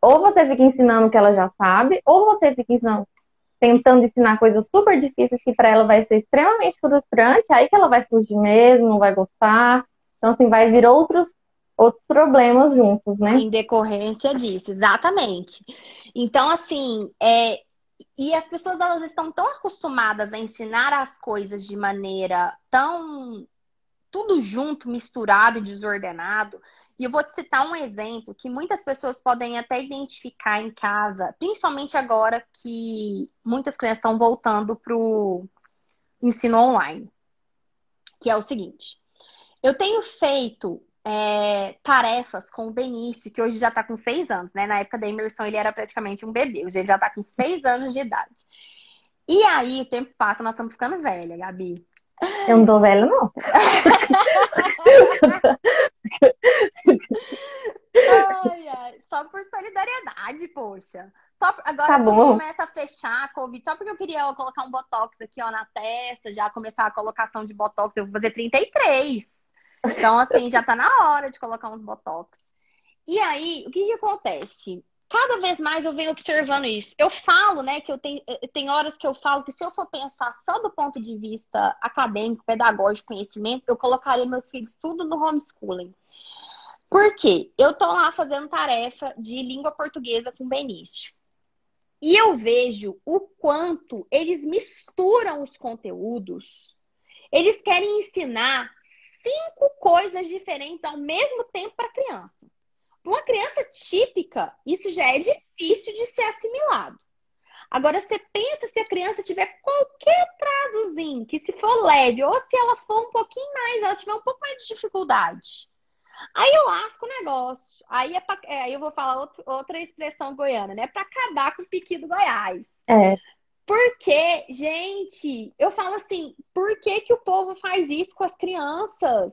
Ou você fica ensinando o que ela já sabe, ou você fica ensinando, tentando ensinar coisas super difíceis que para ela vai ser extremamente frustrante, aí que ela vai fugir mesmo, não vai gostar. Então, assim, vai vir outros, outros problemas juntos, né? Em decorrência disso, exatamente. Então, assim, é, e as pessoas elas estão tão acostumadas a ensinar as coisas de maneira tão tudo junto, misturado e desordenado. E eu vou te citar um exemplo que muitas pessoas podem até identificar em casa, principalmente agora que muitas crianças estão voltando para o ensino online. Que é o seguinte: eu tenho feito é, tarefas com o Benício, que hoje já está com seis anos, né? Na época da imersão ele era praticamente um bebê, hoje ele já está com seis anos de idade. E aí o tempo passa, nós estamos ficando velha, Gabi. Eu não tô velha, não. ai, ai. Só por solidariedade, poxa. Só, agora tá tudo começa a fechar a Covid. Só porque eu queria colocar um Botox aqui, ó, na testa, já começar a colocação de Botox. Eu vou fazer 33. Então, assim, já tá na hora de colocar uns botox. E aí, o que que acontece? Cada vez mais eu venho observando isso. Eu falo, né, que eu tenho tem horas que eu falo que se eu for pensar só do ponto de vista acadêmico, pedagógico, conhecimento, eu colocaria meus filhos tudo no homeschooling. Por quê? Eu tô lá fazendo tarefa de língua portuguesa com o Benício. E eu vejo o quanto eles misturam os conteúdos. Eles querem ensinar cinco coisas diferentes ao mesmo tempo para a criança. Para uma criança típica, isso já é difícil de ser assimilado. Agora, você pensa se a criança tiver qualquer trazozinho, que se for leve, ou se ela for um pouquinho mais, ela tiver um pouco mais de dificuldade. Aí eu lasco o negócio. Aí, é pra, é, eu vou falar outro, outra expressão goiana, né? Para acabar com o piqui do Goiás. É. Porque, gente, eu falo assim, por que, que o povo faz isso com as crianças?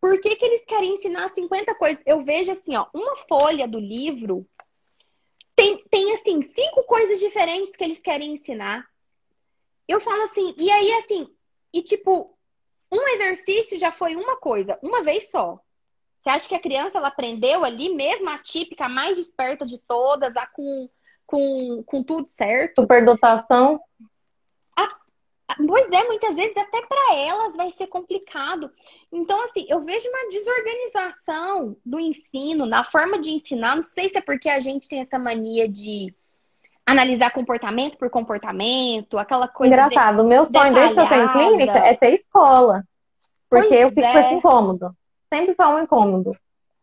Por que, que eles querem ensinar 50 coisas? Eu vejo assim, ó, uma folha do livro tem, tem assim, cinco coisas diferentes que eles querem ensinar. Eu falo assim, e aí assim, e tipo, um exercício já foi uma coisa, uma vez só. Você acha que a criança ela aprendeu ali mesmo a típica, a mais esperta de todas, a com com, com tudo certo. Superdotação. Ah, pois é, muitas vezes até para elas vai ser complicado. Então, assim, eu vejo uma desorganização do ensino, na forma de ensinar. Não sei se é porque a gente tem essa mania de analisar comportamento por comportamento, aquela coisa. Engraçado, o meu sonho desde que eu tenho clínica é ter escola. Porque pois eu fico é. com esse incômodo. Sempre foi um incômodo.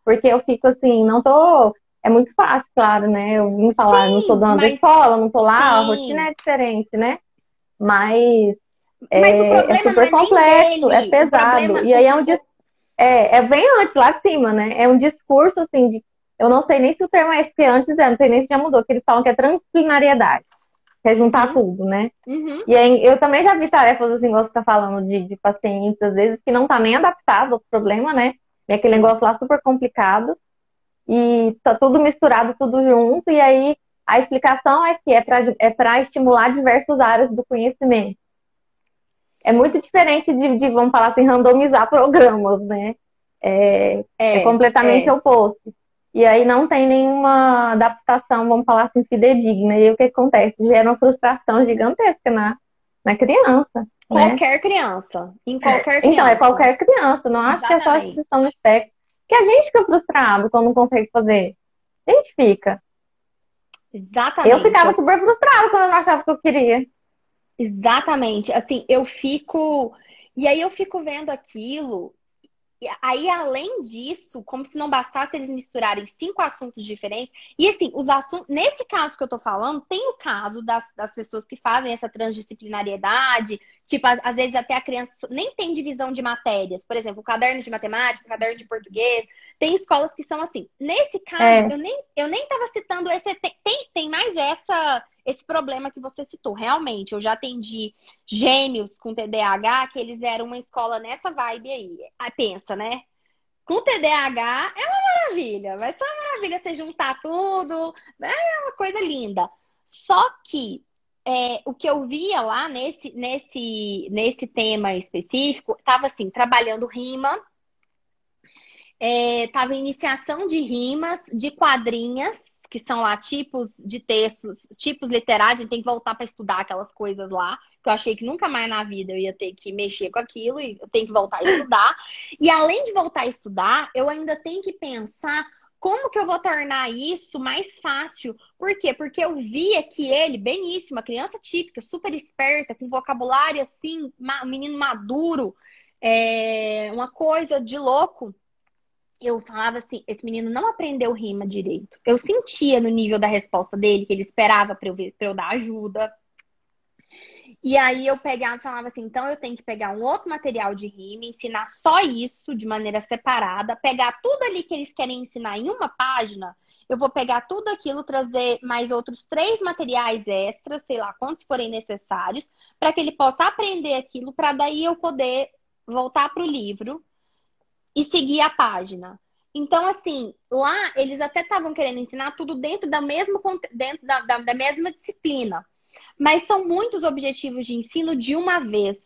Porque eu fico assim, não tô é muito fácil, claro, né? Eu vim falar, Sim, não estou dando mas... escola, não estou lá, Sim. a rotina é diferente, né? Mas, é, é, super é complexo, é pesado. Problema... E aí é um é, é bem antes, lá de cima, né? É um discurso assim de. Eu não sei nem se o termo é esse que antes é, não sei nem se já mudou, que eles falam que é transdisciplinariedade. Que é juntar uhum. tudo, né? Uhum. E aí eu também já vi tarefas assim, você tá falando de, de pacientes, às vezes, que não tá nem adaptado ao problema, né? É aquele negócio lá super complicado e tá tudo misturado, tudo junto, e aí a explicação é que é para é estimular diversas áreas do conhecimento. É muito diferente de, de, vamos falar assim, randomizar programas, né? É, é, é completamente é. oposto. E aí não tem nenhuma adaptação, vamos falar assim, fidedigna. E o que acontece? Gera uma frustração gigantesca na, na criança. Né? Qualquer né? criança. Em qualquer criança. Então, é qualquer criança. Não acho Exatamente. que é só a instituição no espectro. Que a gente fica frustrado quando não consegue fazer. A gente fica. Exatamente. Eu ficava super frustrada quando eu não achava que eu queria. Exatamente. Assim, eu fico. E aí eu fico vendo aquilo aí, além disso, como se não bastasse eles misturarem cinco assuntos diferentes. E assim, os assuntos. Nesse caso que eu tô falando, tem o caso das, das pessoas que fazem essa transdisciplinariedade. Tipo, às vezes até a criança nem tem divisão de matérias. Por exemplo, o caderno de matemática, o caderno de português. Tem escolas que são assim. Nesse caso, é. eu, nem, eu nem tava citando esse. Tem, tem mais essa esse problema que você citou. Realmente, eu já atendi gêmeos com TDAH, que eles eram uma escola nessa vibe aí. Aí pensa, né? Com TDAH é uma maravilha, vai ser uma maravilha você juntar tudo, é uma coisa linda. Só que é, o que eu via lá nesse, nesse, nesse tema específico, estava assim, trabalhando rima, estava é, iniciação de rimas, de quadrinhas, que são lá tipos de textos, tipos literários, a gente tem que voltar para estudar aquelas coisas lá, que eu achei que nunca mais na vida eu ia ter que mexer com aquilo e eu tenho que voltar a estudar. E além de voltar a estudar, eu ainda tenho que pensar como que eu vou tornar isso mais fácil? Por quê? Porque eu via que ele, beníssimo, uma criança típica, super esperta, com vocabulário assim, um menino maduro, é, uma coisa de louco eu falava assim, esse menino não aprendeu rima direito. Eu sentia no nível da resposta dele que ele esperava para eu, eu dar ajuda. E aí eu pegava e falava assim, então eu tenho que pegar um outro material de rima, ensinar só isso de maneira separada, pegar tudo ali que eles querem ensinar em uma página, eu vou pegar tudo aquilo, trazer mais outros três materiais extras, sei lá, quantos forem necessários, para que ele possa aprender aquilo, para daí eu poder voltar para o livro e seguir a página. Então, assim, lá eles até estavam querendo ensinar tudo dentro da mesma, dentro da, da, da mesma disciplina. Mas são muitos objetivos de ensino de uma vez.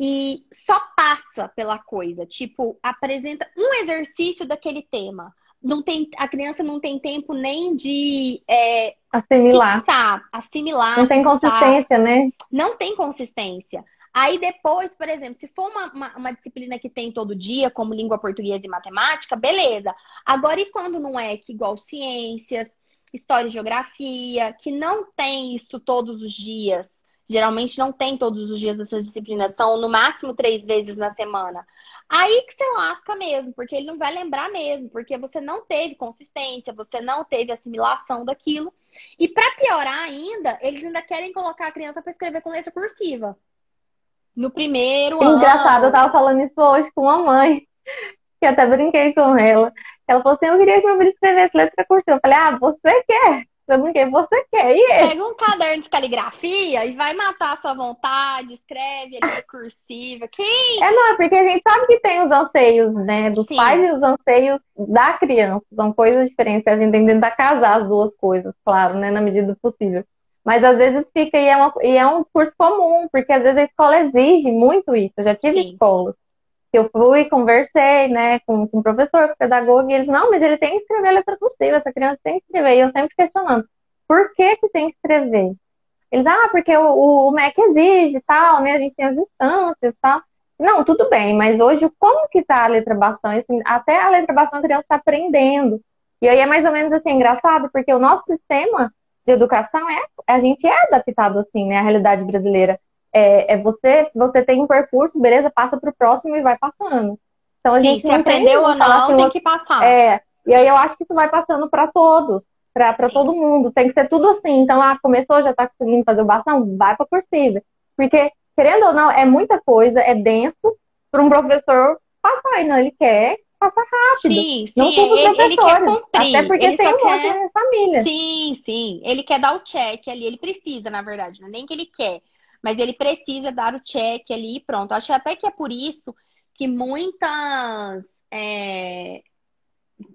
E só passa pela coisa. Tipo, apresenta um exercício daquele tema. Não tem, a criança não tem tempo nem de é, assimilar. Fixar, assimilar. Não tem consistência, né? Não tem consistência. Aí depois, por exemplo, se for uma, uma, uma, disciplina que tem todo dia, como língua portuguesa e matemática, beleza. Agora, e quando não é que igual ciências, história e geografia, que não tem isso todos os dias? Geralmente não tem todos os dias essas disciplinas, são no máximo três vezes na semana. Aí que você lasca mesmo, porque ele não vai lembrar mesmo, porque você não teve consistência, você não teve assimilação daquilo. E para piorar ainda, eles ainda querem colocar a criança para escrever com letra cursiva no primeiro ano. Engraçado, eu tava falando isso hoje com a mãe, que até brinquei com ela. Ela falou assim: Eu queria que meu filho escrevesse letra cursiva. Eu falei: Ah, você quer? Eu brinquei, você quer? E ele? Pega um caderno de caligrafia e vai matar a sua vontade, escreve ali cursiva. Quem? É, não, é porque a gente sabe que tem os anseios, né? Dos Sim. pais e os anseios da criança. São coisas diferentes. A gente tem que tentar casar as duas coisas, claro, né? Na medida do possível. Mas às vezes fica, e é, uma, e é um discurso comum, porque às vezes a escola exige muito isso. Eu já tive Sim. escolas que eu fui, conversei, né, com, com o professor, com o pedagogo, e eles, não, mas ele tem que escrever a letra cursiva, essa criança tem que escrever. E eu sempre questionando, por que que tem que escrever? Eles, ah, porque o, o MEC exige tal, né, a gente tem as instâncias tal. Não, tudo bem, mas hoje como que tá a letra bastão? Assim, até a letra bastão a criança está aprendendo. E aí é mais ou menos assim, engraçado, porque o nosso sistema de educação é a gente é adaptado assim, né? A realidade brasileira é, é você você tem um percurso, beleza, passa para o próximo e vai passando. Então a Sim, gente se não aprendeu ou não, tem que passar. É, e aí eu acho que isso vai passando para todos, para todo mundo. Tem que ser tudo assim. Então, ah, começou, já está conseguindo fazer o bastão, vai para cursiva. Porque, querendo ou não, é muita coisa, é denso para um professor passar. E não, ele quer passa rápido. Sim, sim. Não ele, ele quer cumprir. Até porque ele tem um quer... família. Sim, sim. Ele quer dar o check ali. Ele precisa, na verdade. Não é nem que ele quer. Mas ele precisa dar o check ali e pronto. Acho até que é por isso que muitas é,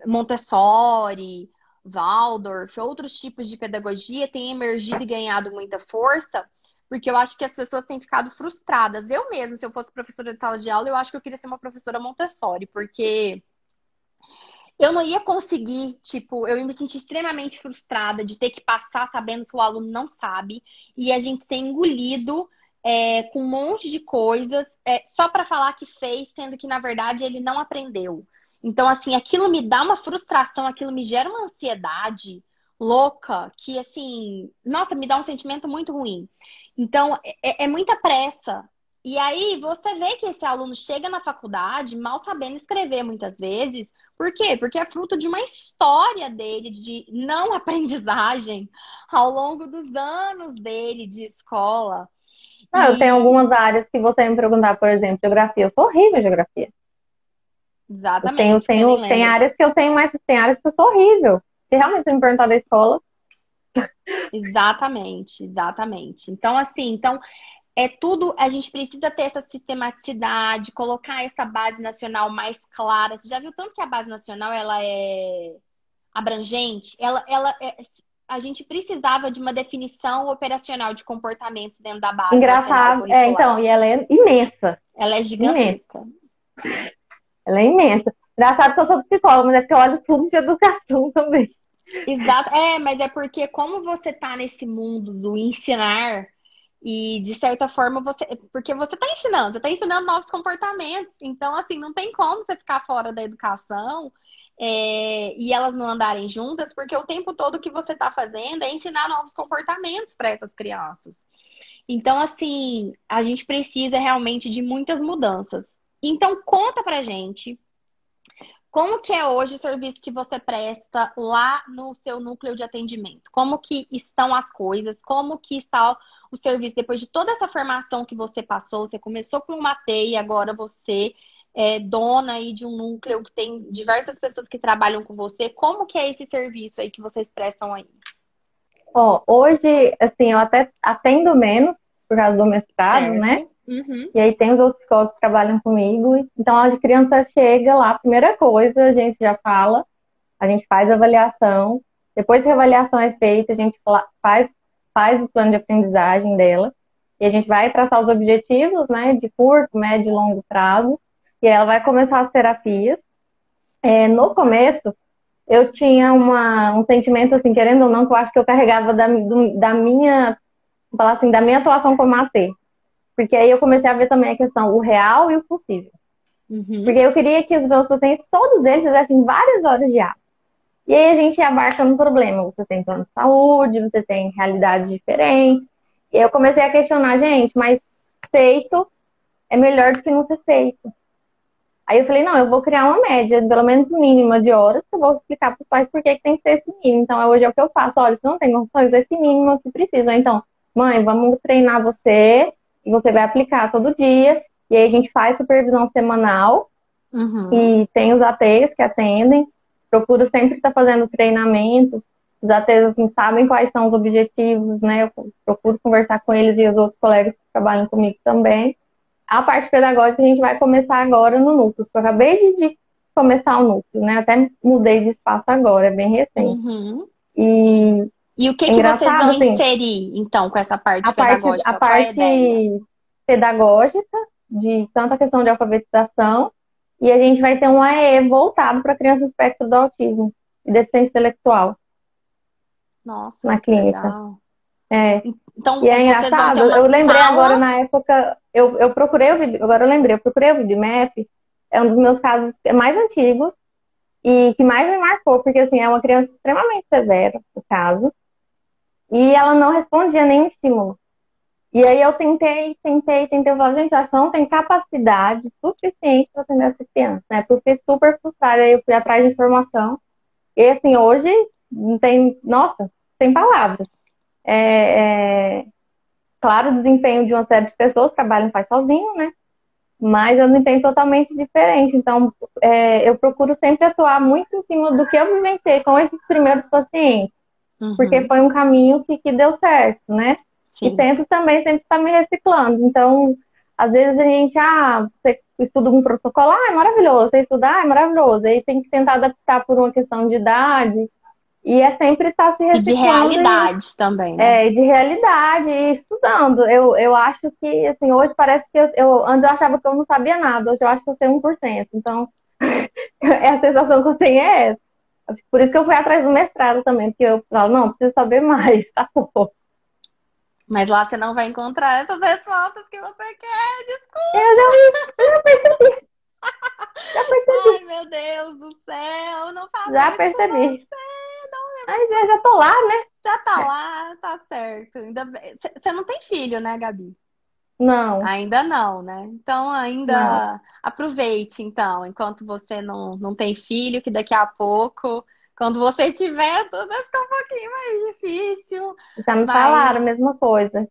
Montessori, Waldorf, outros tipos de pedagogia têm emergido e ganhado muita força porque eu acho que as pessoas têm ficado frustradas. Eu mesma, se eu fosse professora de sala de aula, eu acho que eu queria ser uma professora Montessori, porque eu não ia conseguir, tipo, eu me senti extremamente frustrada de ter que passar sabendo que o aluno não sabe e a gente ter engolido é, com um monte de coisas é, só para falar que fez, sendo que na verdade ele não aprendeu. Então, assim, aquilo me dá uma frustração, aquilo me gera uma ansiedade louca que, assim, nossa, me dá um sentimento muito ruim. Então, é, é muita pressa. E aí você vê que esse aluno chega na faculdade mal sabendo escrever muitas vezes. Por quê? Porque é fruto de uma história dele de não aprendizagem ao longo dos anos dele de escola. Não, e... eu tenho algumas áreas que você me perguntar, por exemplo, geografia. Eu sou horrível em geografia. Exatamente. Eu tenho, tenho, tem áreas que eu tenho, mas tem áreas que eu sou horrível. Se realmente você me perguntar da escola. Exatamente, exatamente. Então, assim, então é tudo, a gente precisa ter essa sistematicidade, colocar essa base nacional mais clara. Você já viu tanto que a base nacional ela é abrangente? Ela, ela é, a gente precisava de uma definição operacional de comportamentos dentro da base. Engraçado, é, então, e ela é imensa. Ela é gigantesca. Imensa. Ela é imensa. Engraçado que eu sou psicóloga, mas é porque eu olho tudo de educação também. Exato. É, mas é porque como você tá nesse mundo do ensinar, e, de certa forma, você. Porque você está ensinando, você está ensinando novos comportamentos. Então, assim, não tem como você ficar fora da educação é, e elas não andarem juntas, porque o tempo todo que você está fazendo é ensinar novos comportamentos para essas crianças. Então, assim, a gente precisa realmente de muitas mudanças. Então, conta pra gente como que é hoje o serviço que você presta lá no seu núcleo de atendimento? Como que estão as coisas? Como que está o serviço depois de toda essa formação que você passou? Você começou com uma TEI, agora você é dona aí de um núcleo que tem diversas pessoas que trabalham com você. Como que é esse serviço aí que vocês prestam aí? Ó, hoje, assim, eu até atendo menos por causa do mestrado, certo. né? Uhum. E aí tem os outros psicólogos que trabalham comigo. Então, a criança chega lá, primeira coisa, a gente já fala, a gente faz a avaliação. Depois que a avaliação é feita, a gente faz faz o plano de aprendizagem dela e a gente vai traçar os objetivos, né, de curto, médio e longo prazo, e ela vai começar as terapias. É, no começo, eu tinha uma, um sentimento, assim, querendo ou não, que eu acho que eu carregava da, do, da minha, falar assim, da minha atuação como AT. Porque aí eu comecei a ver também a questão, o real e o possível. Uhum. Porque eu queria que os meus pacientes, todos eles, fizessem várias horas de aula. E aí a gente abarca no problema. Você tem plano de saúde, você tem realidades diferentes. E eu comecei a questionar, gente, mas feito é melhor do que não ser feito. Aí eu falei, não, eu vou criar uma média, pelo menos mínima de horas, que eu vou explicar para os pais por que, tem que ser esse mínimo. Então, hoje é o que eu faço. Olha, se não tem condições, esse mínimo que precisa. Então, mãe, vamos treinar você, e você vai aplicar todo dia. E aí a gente faz supervisão semanal. Uhum. E tem os ATs que atendem procuro sempre estar fazendo treinamentos, os ATs assim, sabem quais são os objetivos, né? Eu procuro conversar com eles e os outros colegas que trabalham comigo também. A parte pedagógica a gente vai começar agora no núcleo, eu acabei de, de começar o núcleo, né? Até mudei de espaço agora, é bem recente. Uhum. E, e o que, é que vocês vão assim, inserir, então, com essa parte a pedagógica? Parte, a parte é pedagógica, de tanto a questão de alfabetização, e a gente vai ter um AE voltado para crianças espectro do autismo e deficiência intelectual. Nossa, na clínica. Legal. É. Então, e é engraçado, eu lembrei sala... agora na época, eu, eu procurei o vídeo, agora eu lembrei, eu procurei o videomap, é um dos meus casos mais antigos e que mais me marcou, porque assim, é uma criança extremamente severa, no caso, e ela não respondia nenhum estímulo. E aí eu tentei, tentei, tentei, eu falei, gente, acho que não tem capacidade suficiente para atender essa criança, né? Porque eu fiquei super frustrada, aí eu fui atrás de informação. E assim, hoje não tem, nossa, tem palavras. É, é, claro, o desempenho de uma série de pessoas trabalham faz sozinho, né? Mas eu não tenho totalmente diferente. Então, é, eu procuro sempre atuar muito em cima do que eu vivenciei com esses primeiros pacientes. Uhum. Porque foi um caminho que, que deu certo, né? Sim. E tento também sempre estar me reciclando. Então, às vezes a gente, ah, você estuda um protocolo, ah, é maravilhoso. Você estudar, ah, é maravilhoso. Aí tem que tentar adaptar por uma questão de idade. E é sempre estar se reciclando. E de realidade e, também, né? É, de realidade e estudando. Eu, eu acho que, assim, hoje parece que eu, eu, Antes eu achava que eu não sabia nada, hoje eu acho que eu sei 1%. Então, é a sensação que eu tenho é essa. Por isso que eu fui atrás do mestrado também, porque eu falo, não, preciso saber mais, tá bom. Mas lá você não vai encontrar essas respostas que você quer, desculpa. Eu já, eu já percebi. Já percebi. Ai, meu Deus do céu, não faço Já percebi. Mas eu já tô lá, né? Já tá lá, tá certo. Ainda. Você não tem filho, né, Gabi? Não. Ainda não, né? Então ainda não. aproveite, então, enquanto você não, não tem filho, que daqui a pouco, quando você tiver, tudo vai ficar um pouquinho mais difícil. Já me mas... falaram a mesma coisa.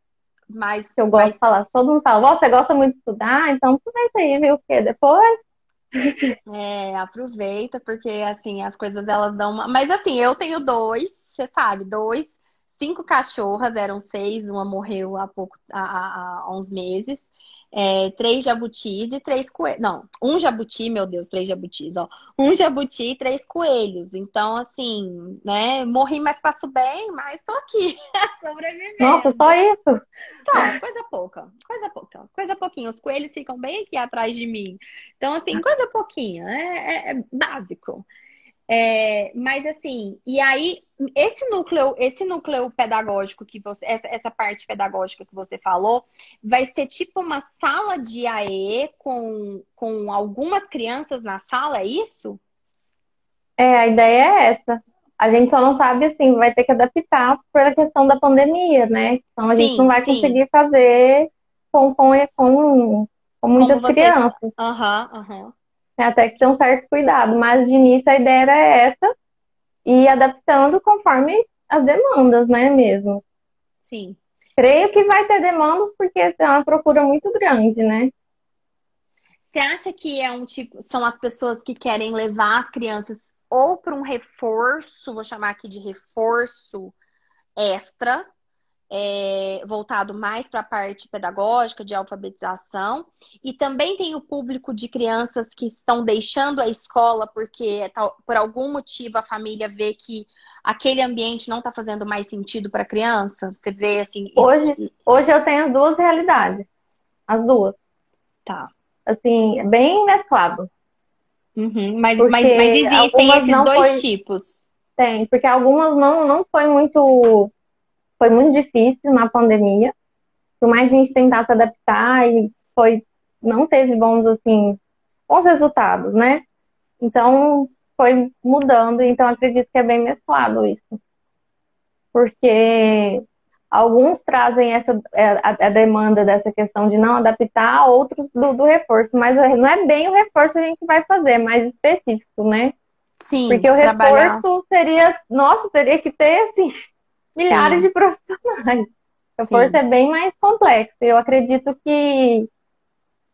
Mas que eu gosto mas... de falar, todo mundo fala, você gosta muito de estudar, então aproveita aí, viu o quê? Depois. É, aproveita, porque assim, as coisas elas dão uma. Mas assim, eu tenho dois, você sabe, dois, cinco cachorras, eram seis, uma morreu há pouco, há, há uns meses é, três jabutis e três coelhos. Não, um jabuti, meu Deus, três jabutis, ó. Um jabuti e três coelhos. Então, assim, né? Morri, mas passo bem, mas tô aqui, sobrevivendo. Nossa, só isso? Só, coisa pouca, coisa pouca, coisa pouquinho. Os coelhos ficam bem aqui atrás de mim. Então, assim, coisa pouquinha, é, é, é básico. É, mas assim, e aí esse núcleo, esse núcleo pedagógico que você, essa, essa, parte pedagógica que você falou, vai ser tipo uma sala de AE com, com algumas crianças na sala, é isso? É, a ideia é essa. A gente só não sabe assim, vai ter que adaptar pela questão da pandemia, né? Então a sim, gente não vai sim. conseguir fazer com, com, com, com muitas crianças. Aham, uhum, aham. Uhum. Tem até que ter um certo cuidado, mas de início a ideia era essa, e adaptando conforme as demandas, né, mesmo. Sim. Creio que vai ter demandas porque tem uma procura muito grande, né? Você acha que é um tipo, são as pessoas que querem levar as crianças ou para um reforço, vou chamar aqui de reforço extra, é, voltado mais para a parte pedagógica, de alfabetização, e também tem o público de crianças que estão deixando a escola porque por algum motivo a família vê que aquele ambiente não está fazendo mais sentido para a criança. Você vê assim. Hoje, hoje eu tenho as duas realidades, as duas. Tá. Assim, bem mesclado. Uhum, mas, mas, mas existem esses dois foi... tipos. Tem, porque algumas não, não foi muito foi muito difícil na pandemia. Por mais a gente tentar se adaptar e foi não teve bons assim bons resultados, né? Então foi mudando, então acredito que é bem mesclado isso. Porque alguns trazem essa é, a, a demanda dessa questão de não adaptar, outros do, do, reforço, mas não é bem o reforço que a gente vai fazer, é mais específico, né? Sim. Porque o trabalhar... reforço seria, nossa, teria que ter assim, milhares Sim. de profissionais. A Sim. força é bem mais complexa. Eu acredito que,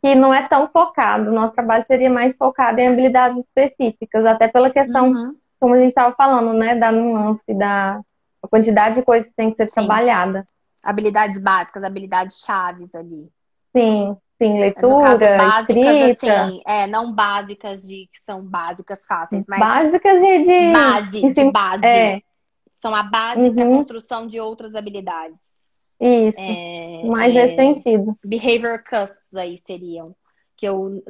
que não é tão focado. O nosso trabalho seria mais focado em habilidades específicas, até pela questão, uhum. como a gente estava falando, né, da nuance, da quantidade de coisas que tem que ser Sim. trabalhada. Habilidades básicas, habilidades chaves ali. Sim, sim, leitura, caso, básicas, escrita. Assim, é, não básicas de que são básicas fáceis, mas básicas de, de... base, de base. É, são a base uhum. para a construção de outras habilidades. Isso. É, mais é, nesse sentido. Behavior cusps aí seriam. Que eu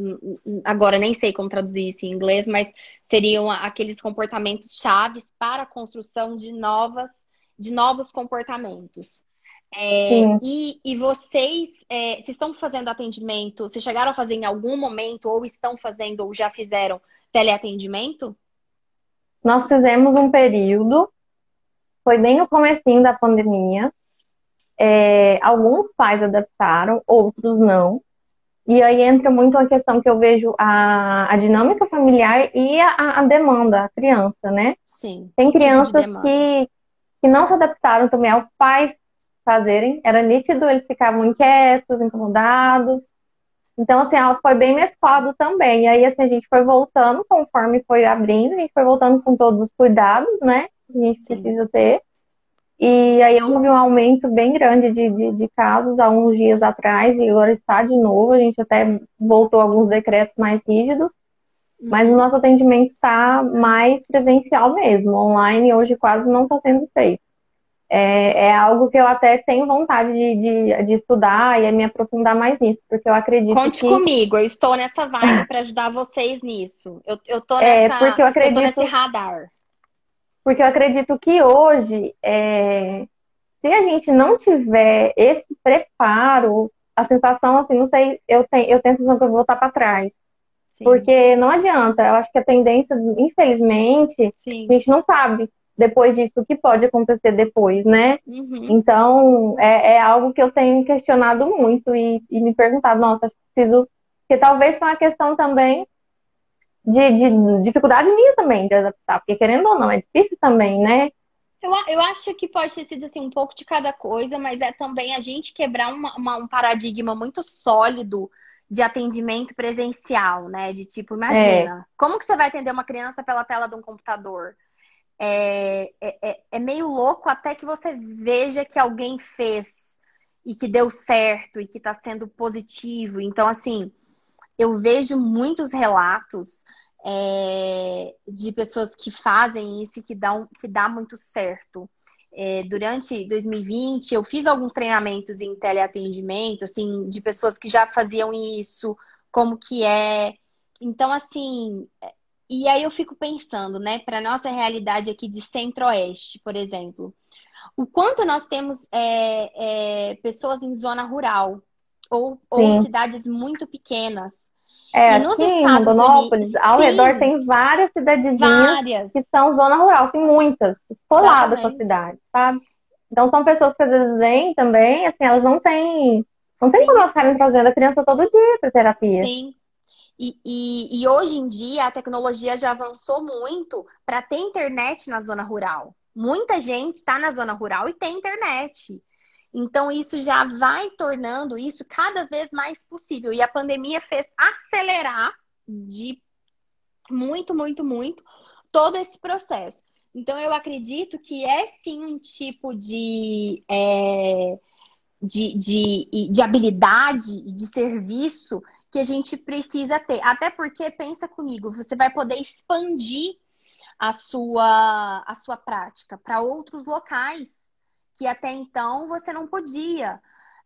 agora nem sei como traduzir isso em inglês, mas seriam aqueles comportamentos chaves para a construção de novas, de novos comportamentos. É, e, e, vocês, é, vocês estão fazendo atendimento? Vocês chegaram a fazer em algum momento, ou estão fazendo, ou já fizeram teleatendimento? Nós fizemos um período foi bem no comecinho da pandemia. É, alguns pais adaptaram, outros não. E aí entra muito a questão que eu vejo a, a dinâmica familiar e a, a demanda, a criança, né? Sim. Tem crianças tipo que, que não se adaptaram também aos pais fazerem. Era nítido, eles ficavam inquietos, incomodados. Então, assim, ela foi bem mesclado também. E aí, assim, a gente foi voltando conforme foi abrindo, a gente foi voltando com todos os cuidados, né? A gente precisa ter. E aí houve um aumento bem grande de, de, de, casos há uns dias atrás, e agora está de novo. A gente até voltou alguns decretos mais rígidos, mas o uhum. nosso atendimento está mais presencial mesmo. Online hoje quase não está sendo feito. É, é, algo que eu até tenho vontade de, de, de, estudar e me aprofundar mais nisso, porque eu acredito Conte que... comigo, eu estou nessa vibe para ajudar vocês nisso. Eu, eu tô nessa, é, porque eu, acredito... eu tô nesse radar. Porque eu acredito que hoje, é, se a gente não tiver esse preparo, a sensação, assim, não sei, eu tenho, eu tenho a sensação que eu vou voltar para trás. Sim. Porque não adianta, eu acho que a tendência, infelizmente, Sim. a gente não sabe depois disso, o que pode acontecer depois, né? Uhum. Então, é, é, algo que eu tenho questionado muito e, e me perguntado, nossa, preciso. Porque talvez foi uma questão também de, de, dificuldade minha também de adaptar, porque querendo ou não, é difícil também, né? Eu, eu acho que pode ter sido assim, um pouco de cada coisa, mas é também a gente quebrar uma, uma, um paradigma muito sólido de atendimento presencial, né? De tipo, imagina, é. como que você vai atender uma criança pela tela de um computador? É, é, é, é meio louco até que você veja que alguém fez e que deu certo e que está sendo positivo. Então, assim, eu vejo muitos relatos é, de pessoas que fazem isso e que, dão, que dá muito certo. É, durante 2020, eu fiz alguns treinamentos em teleatendimento, assim, de pessoas que já faziam isso, como que é. Então, assim, e aí eu fico pensando, né, para nossa realidade aqui de Centro-Oeste, por exemplo, o quanto nós temos é, é, pessoas em zona rural ou, ou cidades muito pequenas é, aqui em Rondonópolis, ao sim, redor tem várias cidadezinhas várias. que são zona rural, assim, muitas, coladas com a cidade, sabe? Então são pessoas que às vezes vêm também, assim, elas não têm. Não tem sim. como elas ficarem trazendo a criança todo dia para terapia. Sim. E, e, e, hoje em dia a tecnologia já avançou muito para ter internet na zona rural. Muita gente está na zona rural e tem internet. Então, isso já vai tornando isso cada vez mais possível. E a pandemia fez acelerar de muito, muito, muito todo esse processo. Então, eu acredito que é sim um tipo de, é, de, de, de habilidade de serviço que a gente precisa ter. Até porque, pensa comigo, você vai poder expandir a sua, a sua prática para outros locais que até então você não podia.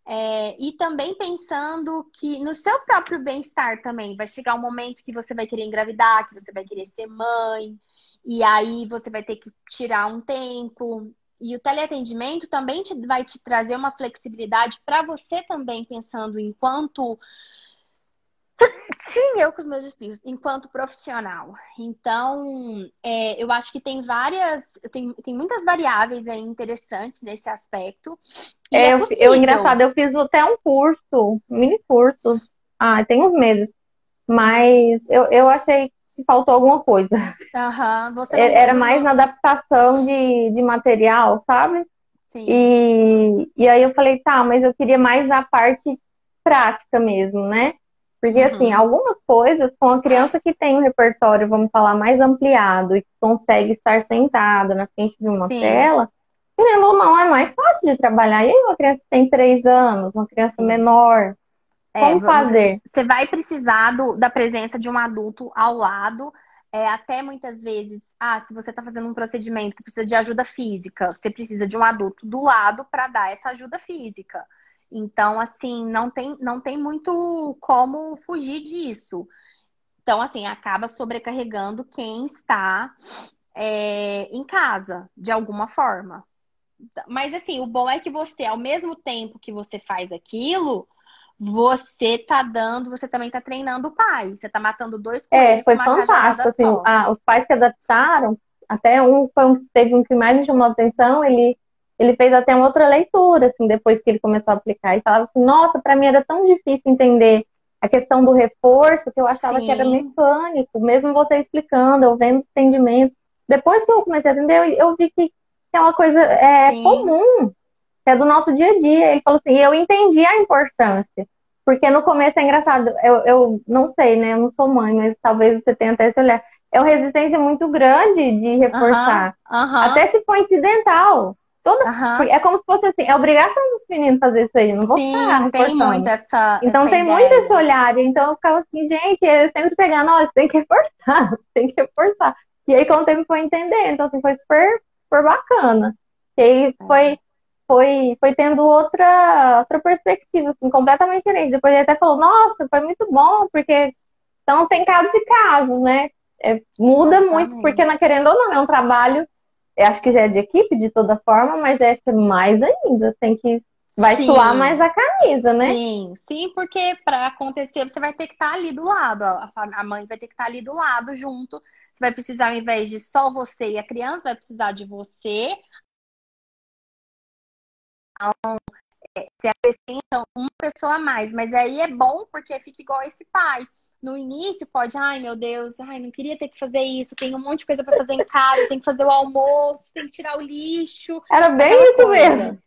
É, e também pensando que no seu próprio bem-estar também vai chegar um momento que você vai querer engravidar, que você vai querer ser mãe, e aí você vai ter que tirar um tempo. E o teleatendimento também te, vai te trazer uma flexibilidade para você também pensando enquanto Sim, eu com os meus espirros, enquanto profissional. Então, é, eu acho que tem várias, tem, tem muitas variáveis aí interessantes nesse aspecto. É, é eu, engraçado, eu fiz até um curso, um mini curso, ah, tem uns meses, mas eu, eu achei que faltou alguma coisa. Uhum, você Era mais na adaptação de, de material, sabe? Sim. E, e aí eu falei, tá, mas eu queria mais a parte prática mesmo, né? Porque, uhum. assim, algumas coisas com a criança que tem um repertório, vamos falar, mais ampliado e que consegue estar sentada na frente de uma Sim. tela, querendo ou não, é mais fácil de trabalhar. E aí, uma criança que tem três anos, uma criança menor, é, como fazer? Você vai precisar do, da presença de um adulto ao lado, é, até muitas vezes, ah, se você está fazendo um procedimento que precisa de ajuda física, você precisa de um adulto do lado para dar essa ajuda física. Então, assim, não tem, não tem muito como fugir disso. Então, assim, acaba sobrecarregando quem está é, em casa, de alguma forma. Mas, assim, o bom é que você, ao mesmo tempo que você faz aquilo, você tá dando, você também tá treinando o pai. Você tá matando dois coelhos. É, foi fantástico. Assim, a, os pais se adaptaram, até um, foi um, teve um que mais me chamou a atenção, ele ele fez até uma outra leitura, assim, depois que ele começou a aplicar, e falava assim, nossa, para mim era tão difícil entender a questão do reforço, que eu achava Sim. que era mecânico, mesmo você explicando, eu vendo entendimento. Depois que eu comecei a entender, eu, vi que é uma coisa é, comum, que é do nosso dia a dia. Ele falou assim, eu entendi a importância. Porque no começo é engraçado, eu, eu não sei, né? Eu não sou mãe, mas talvez você tenha até esse olhar. É uma resistência muito grande de reforçar. Até se for incidental. Toda, uhum. É como se fosse assim, é obrigação dos meninos fazer isso aí, não vou Sim, ficar tem muito essa Então essa tem ideia. muito esse olhar, então eu ficava assim, gente, eu sempre pegando, ó, você tem que reforçar, tem que reforçar. E aí com o tempo foi entender, então assim, foi super, super bacana. E aí é. foi, foi, foi tendo outra, outra perspectiva, assim, completamente diferente. Depois ele até falou, nossa, foi muito bom, porque então tem casos e casos, né? É, muda Exatamente. muito, porque na querendo ou não, é um trabalho acho que já é de equipe de toda forma, mas que mais ainda. Tem que. Vai sim. suar mais a camisa, né? Sim, sim, porque para acontecer você vai ter que estar tá ali do lado. A, mãe vai ter que estar tá ali do lado junto. vai precisar, ao invés de só você e a criança, vai precisar de você. Então, é, você acrescenta uma pessoa a mais, mas aí é bom porque fica igual esse pai. No início pode, ai meu Deus, ai, não queria ter que fazer isso, tem um monte de coisa para fazer em casa, tem que fazer o almoço, tem que tirar o lixo. Era bem isso coisa. mesmo.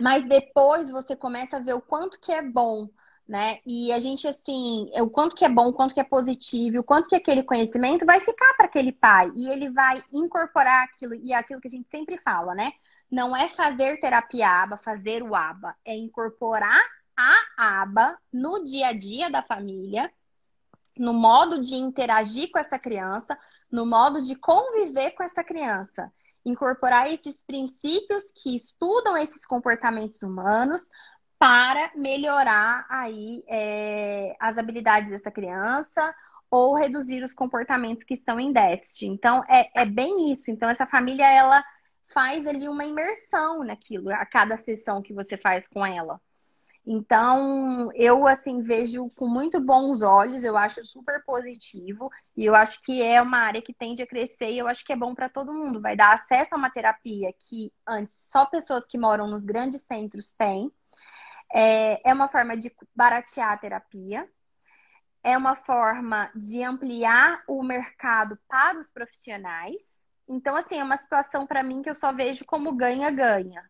Mas depois você começa a ver o quanto que é bom né? E a gente, assim, o quanto que é bom, o quanto que é positivo, o quanto que aquele conhecimento vai ficar para aquele pai e ele vai incorporar aquilo, e é aquilo que a gente sempre fala, né? Não é fazer terapia aba, fazer o aba, é incorporar a aba no dia a dia da família, no modo de interagir com essa criança, no modo de conviver com essa criança. Incorporar esses princípios que estudam esses comportamentos humanos para melhorar aí é, as habilidades dessa criança ou reduzir os comportamentos que estão em déficit. Então, é, é bem isso. Então, essa família, ela faz ali uma imersão naquilo, a cada sessão que você faz com ela. Então, eu, assim, vejo com muito bons olhos, eu acho super positivo, e eu acho que é uma área que tende a crescer, e eu acho que é bom para todo mundo. Vai dar acesso a uma terapia que antes só pessoas que moram nos grandes centros têm, é, é uma forma de baratear a terapia, é uma forma de ampliar o mercado para os profissionais. Então, assim, é uma situação para mim que eu só vejo como ganha-ganha.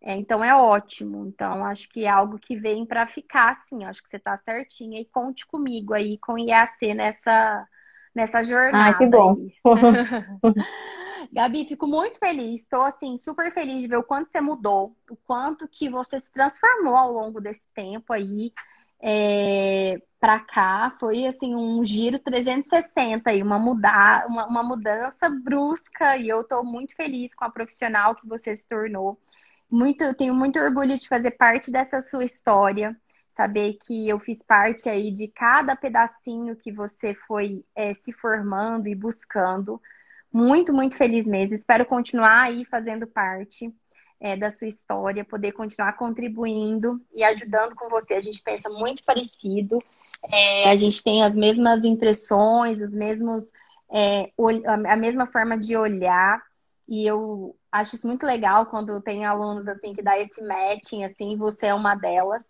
É, então, é ótimo. Então, acho que é algo que vem para ficar, assim. Acho que você está certinha e conte comigo aí com IAC nessa, nessa jornada. Ah, que bom. Gabi, fico muito feliz. Estou assim super feliz de ver o quanto você mudou, o quanto que você se transformou ao longo desse tempo aí é, para cá. Foi assim um giro 360 aí, uma mudar, uma, uma mudança brusca e eu estou muito feliz com a profissional que você se tornou. Muito, tenho muito orgulho de fazer parte dessa sua história saber que eu fiz parte aí de cada pedacinho que você foi é, se formando e buscando. Muito, muito feliz mesmo. Espero continuar aí fazendo parte é, da sua história, poder continuar contribuindo e ajudando com você. A gente pensa muito parecido, é, a gente tem as mesmas impressões, os mesmos, é, a mesma forma de olhar. E eu acho isso muito legal quando tem alunos assim que dá esse matching, assim, você é uma delas.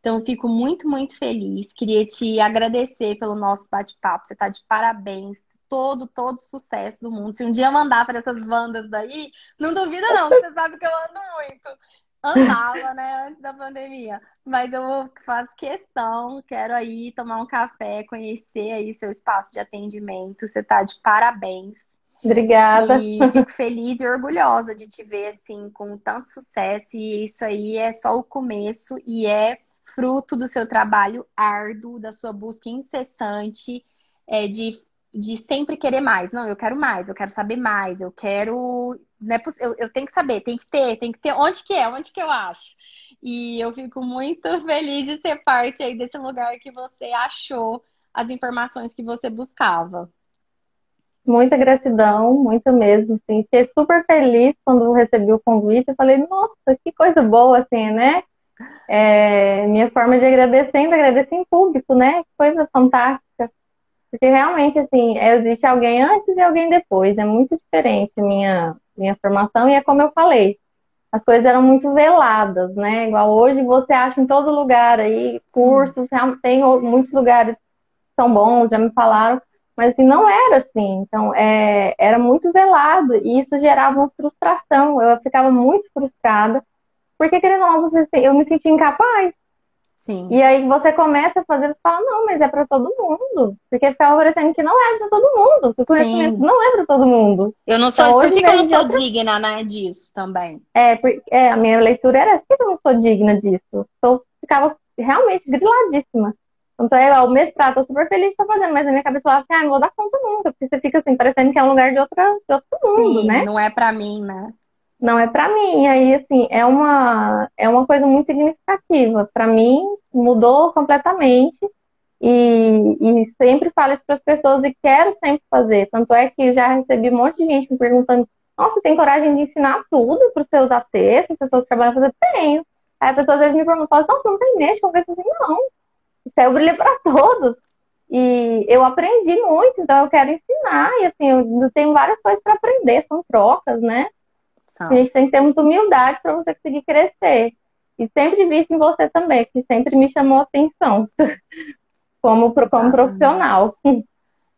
Então, fico muito, muito feliz. Queria te agradecer pelo nosso bate-papo. Você está de parabéns todo, todo sucesso do mundo. Se um dia mandar para essas bandas daí, não duvida não, você sabe que eu ando muito. Andava, né, antes da pandemia. Mas eu faço questão, quero aí tomar um café, conhecer aí seu espaço de atendimento. Você tá de parabéns. Obrigada. E fico feliz e orgulhosa de te ver assim com tanto sucesso. E isso aí é só o começo e é fruto do seu trabalho árduo, da sua busca incessante é, de de sempre querer mais. Não, eu quero mais, eu quero saber mais, eu quero. Né, eu, eu tenho que saber, tem que ter, tem que ter. Onde que é? Onde que eu acho? E eu fico muito feliz de ser parte aí desse lugar que você achou as informações que você buscava. Muita gratidão, muito mesmo, assim. Fiquei super feliz quando recebi o convite. Eu falei, nossa, que coisa boa, assim, né? É, minha forma de agradecer, ainda agradecer em público, né? Que coisa fantástica. Porque realmente, assim, existe alguém antes e alguém depois. É muito diferente minha, minha formação e é como eu falei. As coisas eram muito veladas, né? Igual hoje você acha em todo lugar aí cursos, tem muitos lugares que são bons, já me falaram, mas assim, não era assim. Então, é, era muito velado e isso gerava uma frustração. Eu ficava muito frustrada, porque querendo ou não, você, eu me sentia incapaz. Sim. E aí você começa a fazer, você fala, não, mas é para todo mundo. Porque ficava parecendo que não é para todo mundo. Que o conhecimento Sim. não é para todo mundo. Eu não sei então, por que, eu não sou outra... digna, né, disso também. É, porque, é, a minha leitura era assim, que eu não sou digna disso. Eu ficava realmente griladíssima. Então é o mestrado, tô super feliz de estar fazendo, mas na minha cabeça falava assim, ah, não vou dar conta nunca, porque você fica assim, parecendo que é um lugar de, outra, de outro mundo, Sim, né? Não é para mim, né? não é para mim. E aí, assim, é uma, é uma coisa muito significativa. Para mim, mudou completamente. E, e sempre falo isso para as pessoas e quero sempre fazer. Tanto é que já recebi um monte de gente me perguntando: Nossa, tem coragem de ensinar tudo para os seus ATs, para as pessoas que trabalham fazer? Tenho. Aí a pessoa às vezes me pergunta: Nossa, não tem mexe? Eu penso assim: Não, o céu brilha para todos. E eu aprendi muito, então eu quero ensinar. E assim, eu tenho várias coisas para aprender, são trocas, né? Tá. A gente tem que ter muita humildade para você conseguir crescer. E sempre vi isso em você também, que sempre me chamou a atenção como, como profissional.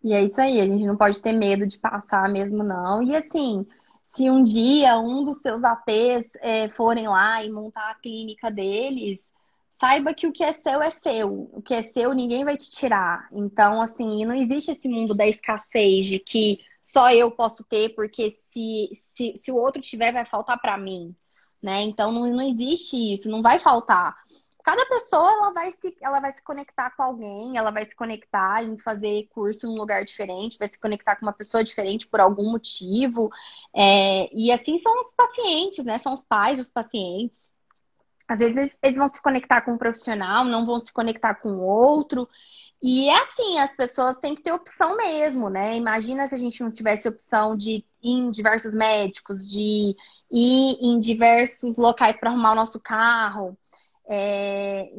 E é isso aí, a gente não pode ter medo de passar mesmo, não. E assim, se um dia um dos seus ATs é, forem lá e montar a clínica deles, saiba que o que é seu é seu. O que é seu ninguém vai te tirar. Então, assim, não existe esse mundo da escassez de que só eu posso ter, porque se, se, se o outro tiver, vai faltar para mim. Né? Então, não, não existe isso, não vai faltar cada pessoa ela vai se ela vai se conectar com alguém, ela vai se conectar em fazer curso num lugar diferente, vai se conectar com uma pessoa diferente por algum motivo. É, e assim são os pacientes, né? São os pais dos pacientes. Às vezes eles vão se conectar com um profissional, não vão se conectar com outro. E é assim, as pessoas têm que ter opção mesmo, né? Imagina se a gente não tivesse opção de ir em diversos médicos, de ir em diversos locais para arrumar o nosso carro é,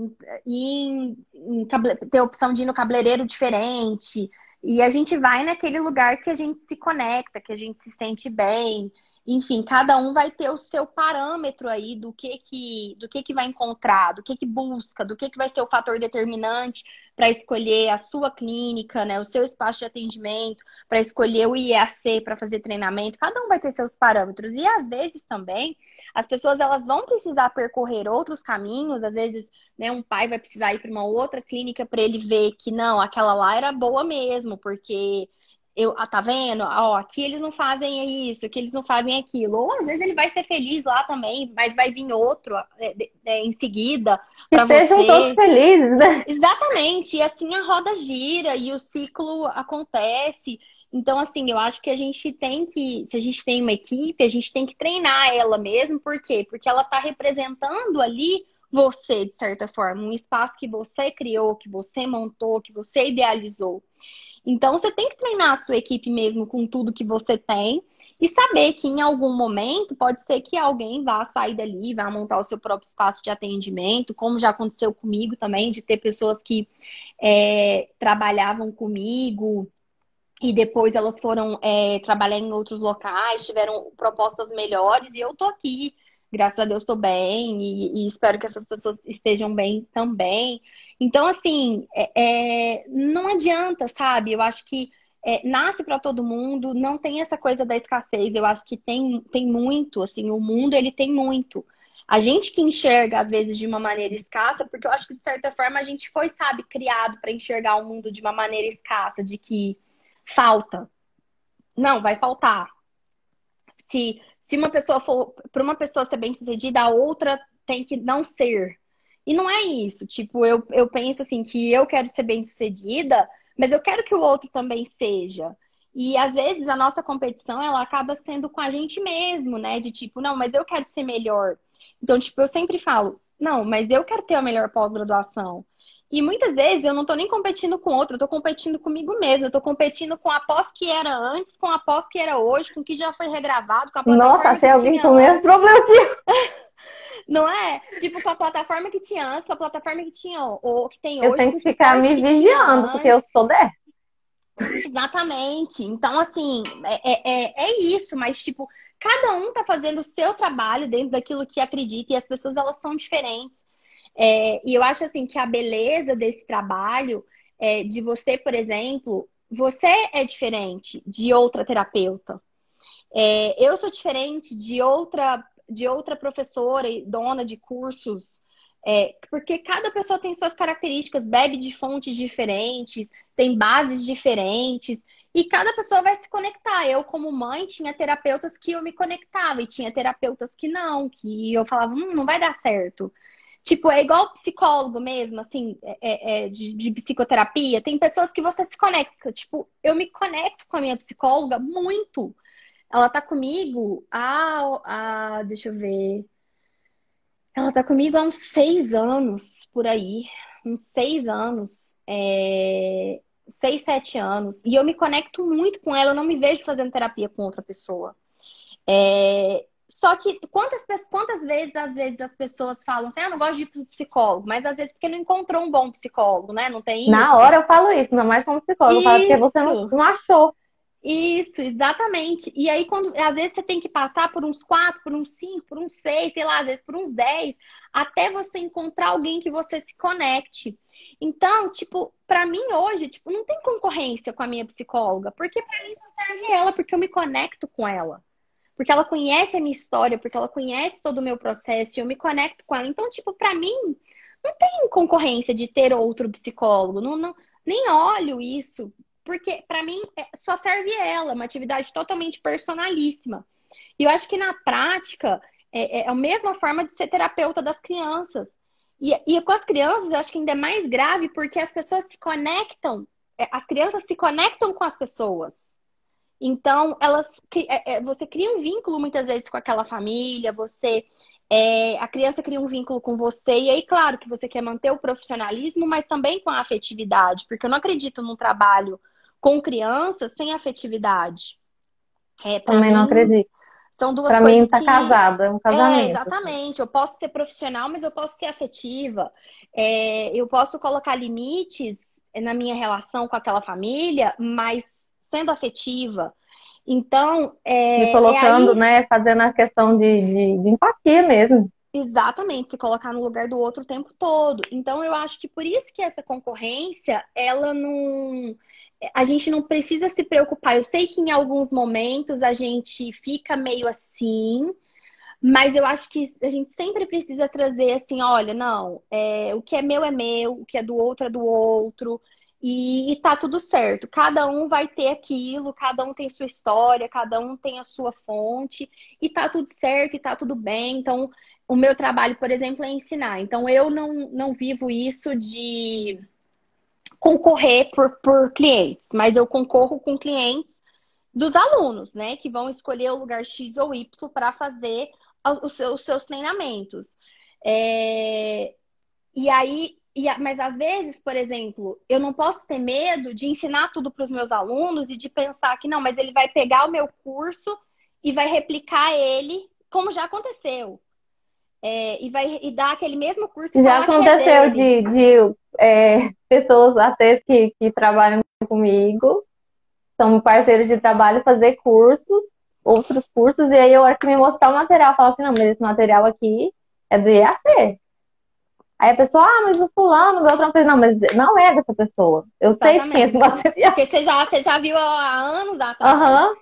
ter opção de ir no cabeleireiro diferente. E a gente vai naquele lugar que a gente se conecta, que a gente se sente bem. Enfim, cada um vai ter o seu parâmetro aí do que que, do que, que vai encontrar, do que, que busca, do que, que vai ser o fator determinante para escolher a sua clínica, né, o seu espaço de atendimento, para escolher o IEAC para fazer treinamento. Cada um vai ter seus parâmetros. E às vezes também as pessoas elas vão precisar percorrer outros caminhos, às vezes, né, um pai vai precisar ir para uma outra clínica para ele ver que não, aquela lá era boa mesmo, porque eu, ah, tá vendo? Ó, aqui eles não fazem isso, aqui eles não fazem aquilo. Ou às vezes ele vai ser feliz lá também, mas vai vir outro é, é, em seguida. Que sejam você. todos felizes, né? Exatamente. E assim a roda gira e o ciclo acontece. Então, assim, eu acho que a gente tem que, se a gente tem uma equipe, a gente tem que treinar ela mesmo. Por quê? Porque ela está representando ali você, de certa forma, um espaço que você criou, que você montou, que você idealizou. Então, você tem que treinar a sua equipe mesmo com tudo que você tem e saber que em algum momento pode ser que alguém vá sair dali, vá montar o seu próprio espaço de atendimento, como já aconteceu comigo também, de ter pessoas que é, trabalhavam comigo e depois elas foram é, trabalhar em outros locais, tiveram propostas melhores, e eu tô aqui, graças a Deus tô bem, e, e espero que essas pessoas estejam bem também. Então, assim, é, é não adianta, sabe? Eu acho que é, nasce para todo mundo, não tem essa coisa da escassez, eu acho que tem, tem muito, assim, o mundo ele tem muito. A gente que enxerga, às vezes, de uma maneira escassa, porque eu acho que, de certa forma, a gente foi, sabe, criado para enxergar o mundo de uma maneira escassa, de que falta. Não, vai faltar. Se, se uma pessoa for, para uma pessoa ser bem sucedida, a outra tem que não ser. E não é isso. Tipo, eu, eu penso assim que eu quero ser bem sucedida, mas eu quero que o outro também seja. E às vezes a nossa competição ela acaba sendo com a gente mesmo, né? De tipo, não, mas eu quero ser melhor. Então, tipo, eu sempre falo, não, mas eu quero ter a melhor pós-graduação. E muitas vezes eu não estou nem competindo com outro, eu estou competindo comigo mesmo. Eu estou competindo com a pós que era antes, com a pós que era hoje, com o que já foi regravado, com a plataforma Nossa, achei alguém com o mesmo problema aqui. Não é? Tipo, com a plataforma que tinha antes, com a plataforma que tinha ou que tem hoje. Eu tenho que ficar me vigiando, porque eu sou dessa. Exatamente. Então, assim, é, é, é isso, mas, tipo, cada um tá fazendo o seu trabalho dentro daquilo que acredita e as pessoas, elas são diferentes. É, e eu acho assim que a beleza desse trabalho é de você, por exemplo, você é diferente de outra terapeuta. É, eu sou diferente de outra de outra professora e dona de cursos, é, porque cada pessoa tem suas características, bebe de fontes diferentes, tem bases diferentes, e cada pessoa vai se conectar. Eu, como mãe, tinha terapeutas que eu me conectava, e tinha terapeutas que não, que eu falava, hum, não vai dar certo. Tipo, é igual psicólogo mesmo, assim, é, é, é, de, de, psicoterapia. Tem pessoas que você se conecta. Tipo, eu me conecto com a minha psicóloga muito. Ela tá comigo há, há deixa eu ver. Ela tá comigo há uns seis anos, por aí. Uns seis anos. É... Seis, sete anos. E eu me conecto muito com ela. Eu não me vejo fazendo terapia com outra pessoa. É... só que quantas, quantas vezes, às vezes, as pessoas falam assim, ah, eu não gosto de ir pro psicólogo, mas às vezes porque não encontrou um bom psicólogo, né? Não tem isso. Na hora eu falo isso, não mais como psicólogo, isso. eu falo porque você não, não achou. Isso, exatamente. E aí, quando às vezes você tem que passar por uns quatro, por uns cinco, por uns seis, sei lá, às vezes por uns dez, até você encontrar alguém que você se conecte. Então, tipo, para mim hoje, tipo, não tem concorrência com a minha psicóloga, porque para mim só serve ela, porque eu me conecto com ela. Porque ela conhece a minha história, porque ela conhece todo o meu processo e eu me conecto com ela. Então, tipo, para mim, não tem concorrência de ter outro psicólogo. Não, não, nem olho isso porque para mim é, só serve ela, uma atividade totalmente personalíssima. E eu acho que na prática é, é a mesma forma de ser terapeuta das crianças. E, e com as crianças eu acho que ainda é mais grave porque as pessoas se conectam, é, as crianças se conectam com as pessoas. Então, elas, é, é, você cria um vínculo muitas vezes com aquela família, você é, a criança cria um vínculo com você, e aí, claro que você quer manter o profissionalismo, mas também com a afetividade, porque eu não acredito num trabalho com crianças sem afetividade. É, Também mim, não acredito. São duas pra coisas. Pra mim, tá que... casada, um casamento. É, exatamente. Eu posso ser profissional, mas eu posso ser afetiva. É, eu posso colocar limites na minha relação com aquela família, mas sendo afetiva. Então, é. Me colocando, é aí... né? Fazendo a questão de, de, de empatia mesmo. Exatamente, se colocar no lugar do outro o tempo todo. Então, eu acho que por isso que essa concorrência, ela não a gente não precisa se preocupar. Eu sei que em alguns momentos a gente fica meio assim, mas eu acho que a gente sempre precisa trazer assim, olha, não, é, o que é meu é meu, o que é do outro é do outro. E, tá tudo certo. Cada um vai ter aquilo, cada um tem sua história, cada um tem a sua fonte, e tá tudo certo, e tá tudo bem. Então, o meu trabalho, por exemplo, é ensinar. Então, eu não, não vivo isso de concorrer por, por clientes, mas eu concorro com clientes dos alunos, né? Que vão escolher o lugar X ou Y para fazer os seus, os seus treinamentos. É... E aí, e, mas às vezes, por exemplo, eu não posso ter medo de ensinar tudo para os meus alunos e de pensar que não, mas ele vai pegar o meu curso e vai replicar ele, como já aconteceu. É, e vai e dar aquele mesmo curso. Já aconteceu é de, de é, pessoas até que, que trabalham comigo, são parceiros de trabalho, fazer cursos, outros cursos, e aí eu acho que me mostrar o material, falar assim, não, mas esse material aqui é do IAC. Aí a pessoa, ah, mas o fulano, o outro não, mas não é dessa pessoa. Eu Exatamente. sei de quem é esse material. Porque você já, você já viu há anos atrás. Aham. Uhum.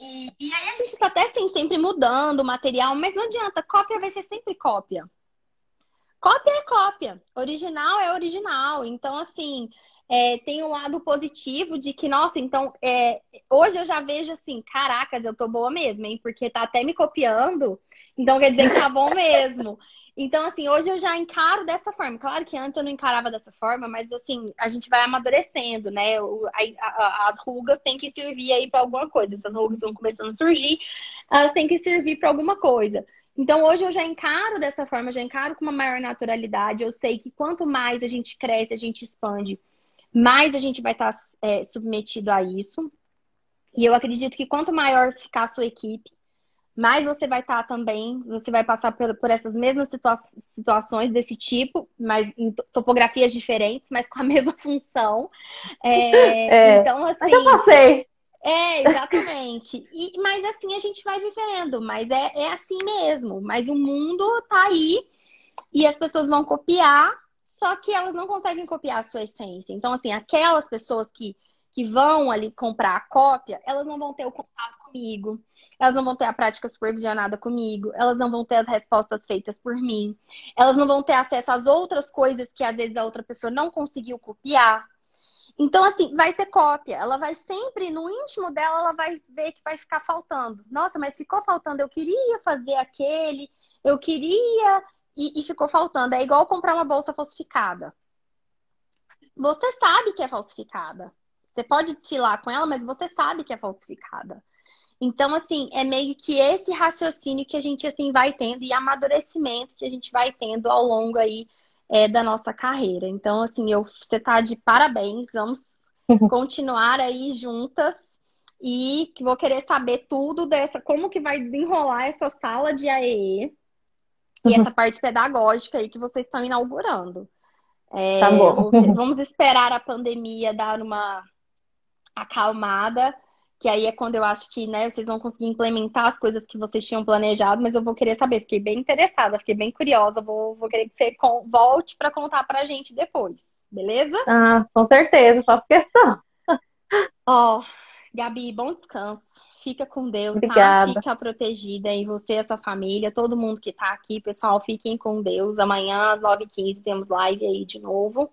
E, e aí a gente está até assim, sempre mudando o material, mas não adianta, cópia vai ser sempre cópia. Cópia é cópia, original é original. Então, assim, é, tem um lado positivo de que, nossa, então, é, hoje eu já vejo assim, caracas, eu tô boa mesmo, hein? Porque tá até me copiando, então quer dizer que tá bom mesmo. Então, assim, hoje eu já encaro dessa forma. Claro que antes eu não encarava dessa forma, mas assim, a gente vai amadurecendo, né? O, a, a, as rugas têm que servir aí para alguma coisa. Essas rugas estão começando a surgir, elas têm que servir para alguma coisa. Então, hoje eu já encaro dessa forma, já encaro com uma maior naturalidade. Eu sei que quanto mais a gente cresce, a gente expande, mais a gente vai estar é, submetido a isso. E eu acredito que quanto maior ficar a sua equipe, mais você vai estar também, você vai passar por, por essas mesmas situa situações desse tipo, mas em topografias diferentes, mas com a mesma função. É, é, então, assim. Mas já passei. É, exatamente. E, mas assim a gente vai vivendo, mas é, é assim mesmo. Mas o mundo tá aí e as pessoas vão copiar, só que elas não conseguem copiar a sua essência. Então, assim, aquelas pessoas que, que vão ali comprar a cópia, elas não vão ter o contato comigo, elas não vão ter a prática supervisionada comigo, elas não vão ter as respostas feitas por mim, elas não vão ter acesso às outras coisas que às vezes a outra pessoa não conseguiu copiar. Então, assim, vai ser cópia. Ela vai sempre, no íntimo dela, ela vai ver que vai ficar faltando. Nossa, mas ficou faltando. Eu queria fazer aquele, eu queria e, e ficou faltando. É igual comprar uma bolsa falsificada. Você sabe que é falsificada. Você pode desfilar com ela, mas você sabe que é falsificada. Então, assim, é meio que esse raciocínio que a gente, assim, vai tendo e amadurecimento que a gente vai tendo ao longo aí é, da nossa carreira. Então, assim, eu, você tá de parabéns, vamos continuar aí juntas e vou querer saber tudo dessa, como que vai desenrolar essa sala de AEE e essa parte pedagógica aí que vocês estão inaugurando. É, tá bom. Vamos esperar a pandemia dar uma acalmada, que aí é quando eu acho que né, vocês vão conseguir implementar as coisas que vocês tinham planejado, mas eu vou querer saber, fiquei bem interessada, fiquei bem curiosa, vou, vou querer que você volte para contar para a gente depois, beleza? Ah, com certeza, só questão. Ó, oh, Gabi, bom descanso. Fica com Deus, tá? Obrigada. tá? Fica protegida em você e a sua família, todo mundo que tá aqui, pessoal, fiquem com Deus. Amanhã às 9h15 temos live aí de novo.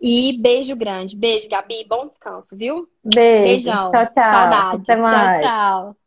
E beijo grande. Beijo, Gabi. Bom descanso, viu? Beijo. Beijão. Tchau, tchau. Saudade. Tchau, tchau.